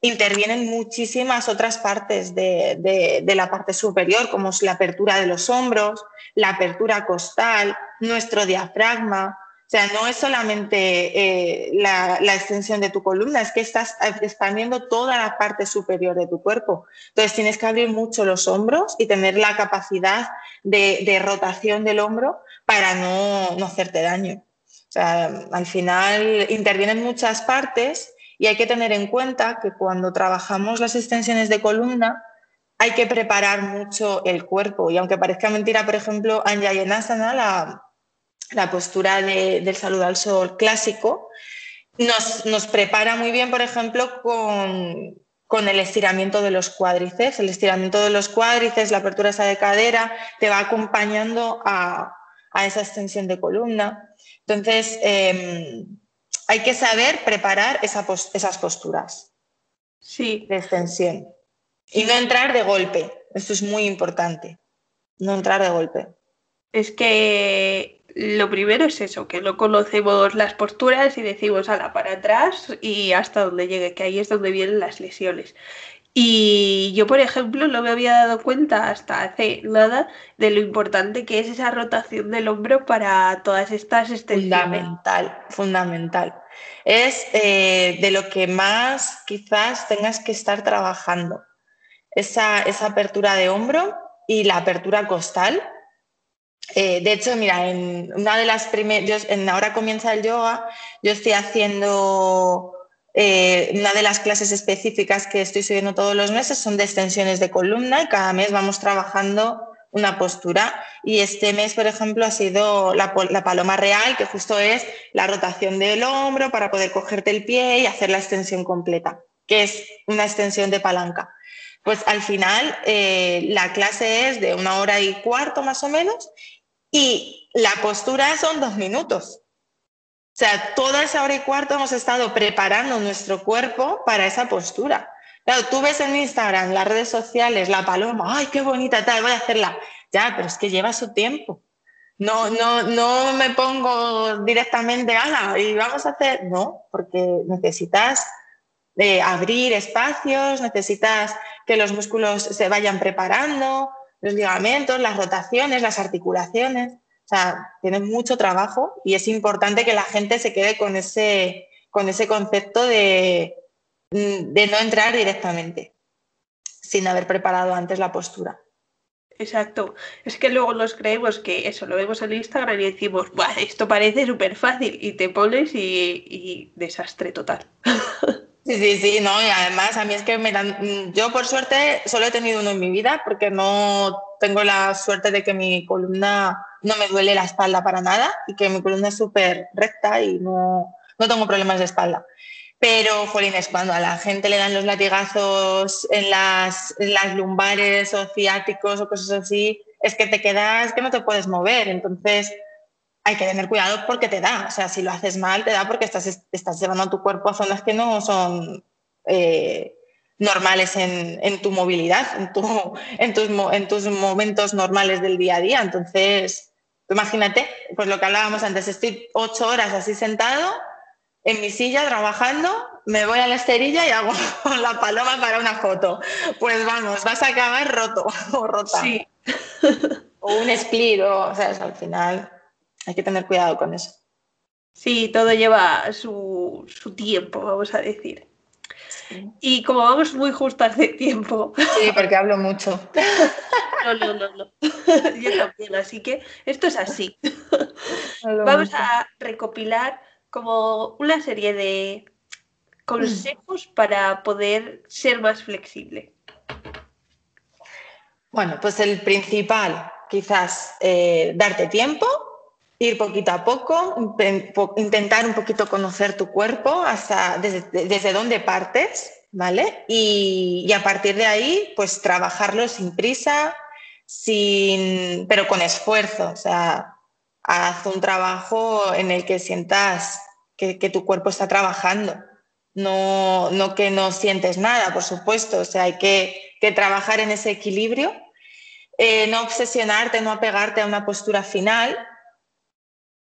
intervienen muchísimas otras partes de, la parte superior, como es la apertura de los hombros, la apertura costal, nuestro diafragma. O sea, no es solamente eh, la, extensión de tu columna, es que estás expandiendo toda la parte superior de tu cuerpo. Entonces tienes que abrir mucho los hombros y tener la capacidad de, rotación del hombro para no, hacerte daño. O sea, al final intervienen muchas partes y hay que tener en cuenta que cuando trabajamos las extensiones de columna hay que preparar mucho el cuerpo. Y aunque parezca mentira, por ejemplo, Anjayanasana, la, la postura del saludo al sol clásico, nos, nos, prepara muy bien, por ejemplo, con, con, el estiramiento de los cuádriceps. El estiramiento de los cuádriceps, la apertura esa de cadera, te va acompañando a, a esa extensión de columna. Entonces, em, hay que saber preparar esas posturas sí. de extensión y no entrar de golpe. Esto es muy importante, no entrar de golpe. Es que lo primero es eso, que no conocemos las posturas y decimos ala para atrás y hasta donde llegue, que ahí es donde vienen las lesiones. Y yo, por ejemplo, no me había dado cuenta hasta hace nada de lo importante que es esa rotación del hombro para todas estas extensiones. Fundamental, fundamental. Es eh, de lo que más quizás tengas que estar trabajando. Esa, esa apertura de hombro y la apertura costal. Eh, de hecho, mira, en una de las primeras, en ahora comienza el yoga, yo estoy haciendo eh, una de las clases específicas que estoy subiendo todos los meses son de extensiones de columna y cada mes vamos trabajando una postura. Y este mes, por ejemplo, ha sido la, paloma real, que justo es la rotación del hombro para poder cogerte el pie y hacer la extensión completa, que es una extensión de palanca. Pues al final eh, la clase es de una hora y cuarto más o menos y la postura son dos minutos. O sea, toda esa hora y cuarto hemos estado preparando nuestro cuerpo para esa postura. Claro, tú ves en Instagram, las redes sociales, la paloma, ay, qué bonita tal, voy a hacerla. Ya, pero es que lleva su tiempo. No, no, no me pongo directamente, ala, y vamos a hacer, no, porque necesitas eh, abrir espacios, necesitas que los músculos se vayan preparando, los ligamentos, las rotaciones, las articulaciones. O sea, tiene mucho trabajo y es importante que la gente se quede con ese, con ese concepto de, mm, de no entrar directamente sin haber preparado antes la postura. Exacto. Es que luego nos creemos que eso lo vemos en Instagram y decimos, esto parece súper fácil y te pones y, y desastre total. Sí, sí, sí, no, y además a mí es que me dan, yo por suerte solo he tenido uno en mi vida porque no tengo la suerte de que mi columna no me duele la espalda para nada y que mi columna es súper recta y no, no tengo problemas de espalda. Pero, jolines, cuando a la gente le dan los latigazos en las, en las lumbares o ciáticos o cosas así, es que te quedas que no te puedes mover. Entonces, hay que tener cuidado porque te da. O sea, si lo haces mal, te da porque estás, estás llevando a tu cuerpo a zonas que no son eh, normales en, tu movilidad, en, en, tus, en tus momentos normales del día a día. Entonces, imagínate, pues lo que hablábamos antes, estoy ocho horas así sentado en mi silla trabajando, me voy a la esterilla y hago la paloma para una foto. Pues vamos, vas a acabar roto o rota. Sí. o un split, o, o sea, al final hay que tener cuidado con eso. Sí, todo lleva su, tiempo, vamos a decir. Y como vamos muy justas de tiempo. Sí, porque hablo mucho. No, no, no, no. Yo también, así que esto es así. Vamos a recopilar como una serie de consejos para poder ser más flexible. Bueno, pues el principal, quizás eh, darte tiempo, ir poquito a poco, intentar un poquito conocer tu cuerpo hasta desde, dónde partes, ¿vale? Y, a partir de ahí, pues trabajarlo sin prisa, sin, pero con esfuerzo. O sea, haz un trabajo en el que sientas que, tu cuerpo está trabajando. No, no, que no sientes nada, por supuesto. O sea, hay que, trabajar en ese equilibrio. Eh, no obsesionarte, no apegarte a una postura final,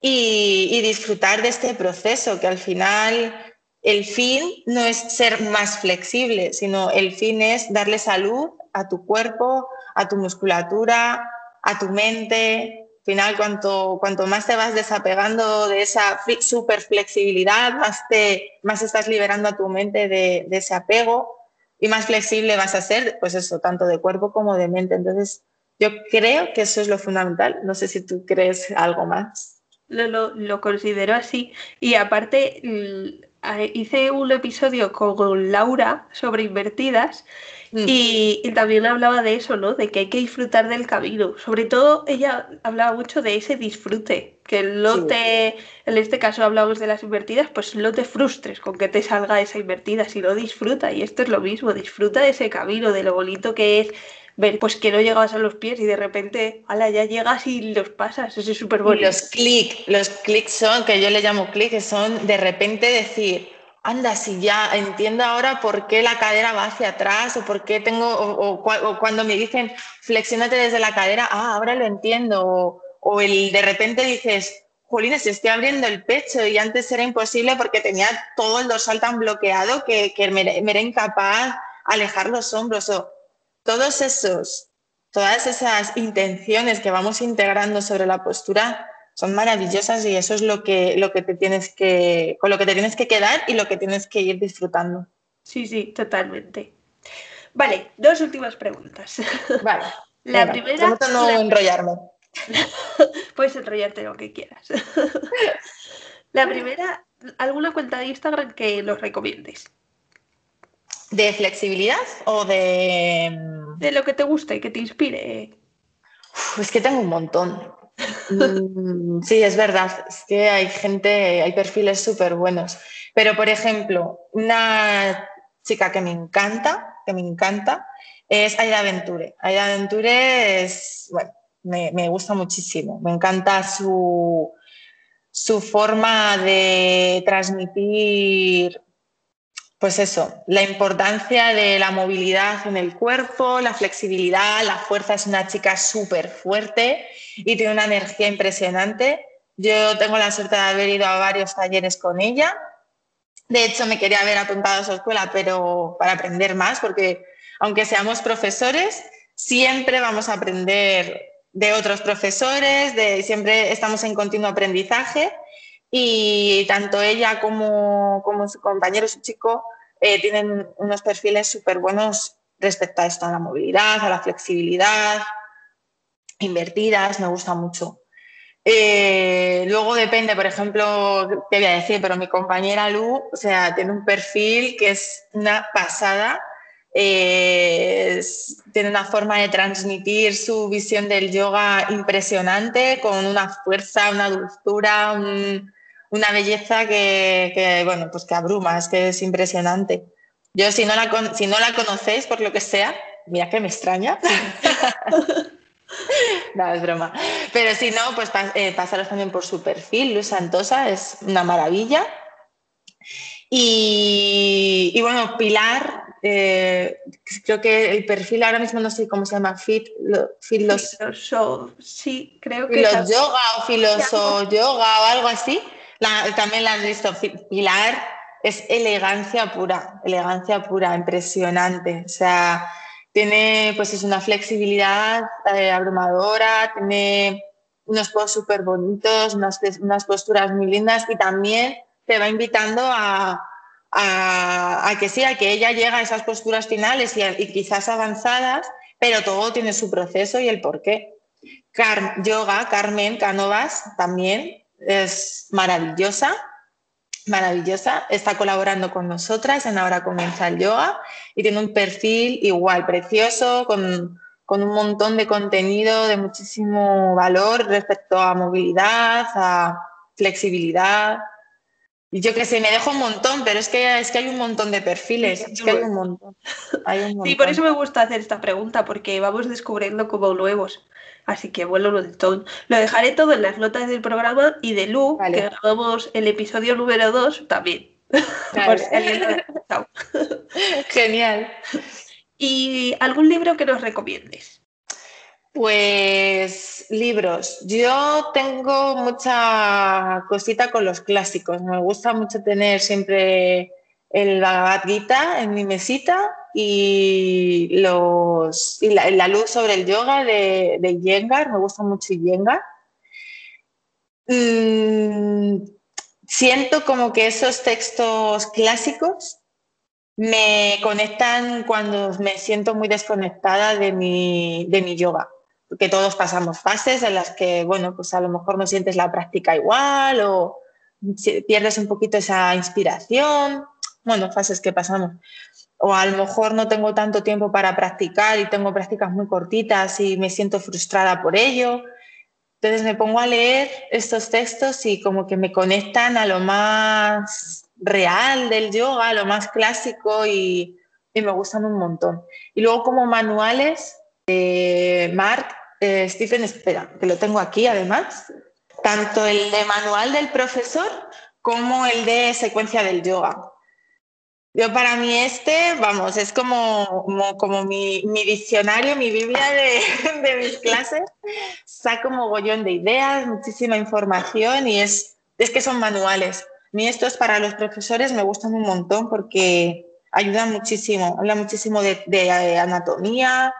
y, disfrutar de este proceso, que al final el fin no es ser más flexible, sino el fin es darle salud a tu cuerpo, a tu musculatura, a tu mente. Al final, cuanto, cuanto más te vas desapegando de esa super flexibilidad, más, te, más estás liberando a tu mente de, de ese apego y más flexible vas a ser, pues eso, tanto de cuerpo como de mente. Entonces, yo creo que eso es lo fundamental. No sé si tú crees algo más lo, lo, considero así. Y aparte, hice un episodio con Laura sobre invertidas mm. y, también hablaba de eso, ¿no? De que hay que disfrutar del camino. Sobre todo, ella hablaba mucho de ese disfrute. Que no te, en este caso hablamos de las invertidas, pues no te frustres con que te salga esa invertida, sino disfruta. Y esto es lo mismo, disfruta de ese camino, de lo bonito que es pues que no llegabas a los pies y de repente, ala, ya llegas y los pasas, eso es súper bonito. Los clics, los clics son, que yo le llamo clics, son de repente decir, anda, si ya entiendo ahora por qué la cadera va hacia atrás o por qué tengo, o, cuando me dicen flexiónate desde la cadera, ah, ahora lo entiendo, o, el de repente dices, Jolines, estoy abriendo el pecho y antes era imposible porque tenía todo el dorsal tan bloqueado que, me, era incapaz alejar los hombros o todos esos, todas esas intenciones que vamos integrando sobre la postura son maravillosas y eso es lo que, lo que te tienes que, con lo que te tienes que quedar y lo que tienes que ir disfrutando. Sí, sí, totalmente. Vale, dos últimas preguntas. Vale. La primera. no enrollarme. Puedes enrollarte lo que quieras. la primera, ¿alguna cuenta de Instagram que los recomiendes? ¿De flexibilidad o de...? De lo que te guste, que te inspire. es que tengo un montón. Mm, sí, es verdad. Es que hay gente, hay perfiles súper buenos. Pero, por ejemplo, una chica que me encanta, que me encanta, es Aida Venture. Aida Venture es, bueno, me, gusta muchísimo. Me encanta su, su forma de transmitir pues eso, la importancia de la movilidad en el cuerpo, la flexibilidad, la fuerza. Es una chica súper fuerte y tiene una energía impresionante. Yo tengo la suerte de haber ido a varios talleres con ella. De hecho, me quería haber apuntado a su escuela, pero para aprender más, porque aunque seamos profesores, siempre vamos a aprender de otros profesores, de, siempre estamos en continuo aprendizaje y tanto ella como, como su compañero, su chico, eh, tienen unos perfiles súper buenos respecto a esto, a la movilidad, a la flexibilidad, invertidas, me gusta mucho. Eh, luego depende, por ejemplo, te voy a decir, pero mi compañera Lu, o sea, tiene un perfil que es una pasada tiene una forma de transmitir su visión del yoga impresionante, con una fuerza, una dulzura, una belleza que, bueno, pues que abruma, es que es impresionante. Yo, si no, la, si no la conocéis, por lo que sea, mira que me extraña. no, es broma. Pero si no, pues eh, pasaros también por su perfil. Luz Santosa es una maravilla. Y, y bueno, Pilar, eh, creo que el perfil ahora mismo no sé cómo se llama, Fit, los, sí, creo que... Filos yoga o filoso yoga o algo así. También la has visto. Pilar es elegancia pura, elegancia pura, impresionante. O sea, tiene pues es una flexibilidad eh, abrumadora, tiene unos posts súper bonitos, unas, unas posturas muy lindas y también te va invitando a, a, que sí, a que ella llega a esas posturas finales y, quizás avanzadas, pero todo tiene su proceso y el porqué. Car yoga, Carmen Canovas también es maravillosa, maravillosa, está colaborando con nosotras en Ahora Comienza el Yoga y tiene un perfil igual, precioso, con, con un montón de contenido de muchísimo valor respecto a movilidad, a flexibilidad, y yo que sé, me dejo un montón, pero es que, es que hay un montón de perfiles, es que hay un montón. Sí, por eso me gusta hacer esta pregunta, porque vamos descubriendo como nuevos. Así que bueno, lo, todo. lo dejaré todo en las notas del programa y de Lu, que grabamos el episodio número 2 también. Genial. ¿Y algún libro que nos recomiendes? Pues libros. Yo tengo mucha cosita con los clásicos. Me gusta mucho tener siempre el Bhagavad Gita en mi mesita y, los, y la, luz sobre el yoga de, de Yengar. Me gusta mucho Yengar. Mm, siento como que esos textos clásicos me conectan cuando me siento muy desconectada de mi, de mi yoga que todos pasamos fases en las que, bueno, pues a lo mejor no sientes la práctica igual o pierdes un poquito esa inspiración, bueno, fases que pasamos. O a lo mejor no tengo tanto tiempo para practicar y tengo prácticas muy cortitas y me siento frustrada por ello. Entonces me pongo a leer estos textos y como que me conectan a lo más real del yoga, a lo más clásico y, me gustan un montón. Y luego como manuales, Mark eh, Stephen, espera, que lo tengo aquí además, tanto el de manual del profesor como el de secuencia del yoga. Yo para mí este, vamos, es como, como, mi, diccionario, mi Biblia de, de mis clases. Saco mogollón de ideas, muchísima información y es, es que son manuales. Mí estos para los profesores me gustan un montón porque ayuda muchísimo, habla muchísimo de, anatomía,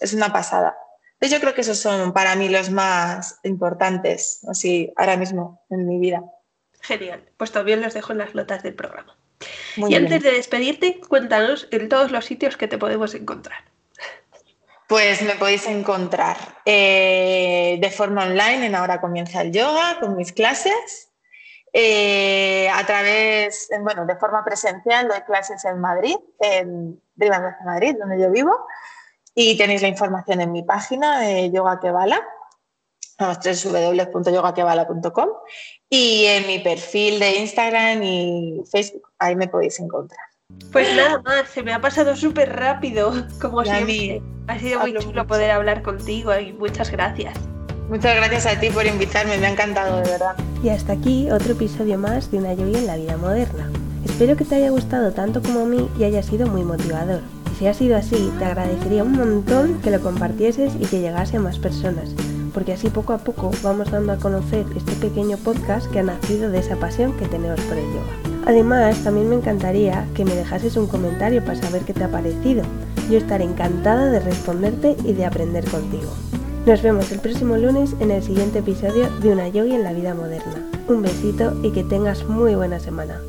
es una pasada. Entonces yo creo que esos son para mí los más importantes, así ahora mismo en mi vida. Genial, pues también los dejo en las notas del programa. Y antes de despedirte, cuéntanos en todos los sitios que te podemos encontrar. Pues me podéis encontrar eh, de forma online en Ahora Comienza el Yoga con mis clases. Eh, a través, bueno, de forma presencial doy clases en Madrid, en de Madrid, donde yo vivo. Y tenéis la información en mi página de Yoga Kevala, www.yogakevala.com y en mi perfil de Instagram y Facebook, ahí me podéis encontrar. Pues nada más, se me ha pasado súper rápido, como siempre. Ha sido muy chulo poder hablar contigo y muchas gracias. Muchas gracias a ti por invitarme, me ha encantado de verdad. Y hasta aquí otro episodio más de Una lluvia en la vida moderna. Espero que te haya gustado tanto como a mí y haya sido muy motivador. Y si ha sido así, te agradecería un montón que lo compartieses y que llegase a más personas, porque así poco a poco vamos dando a conocer este pequeño podcast que ha nacido de esa pasión que tenemos por el yoga. Además, también me encantaría que me dejases un comentario para saber qué te ha parecido. Yo estaré encantada de responderte y de aprender contigo. Nos vemos el próximo lunes en el siguiente episodio de Una Yogi en la vida moderna. Un besito y que tengas muy buena semana.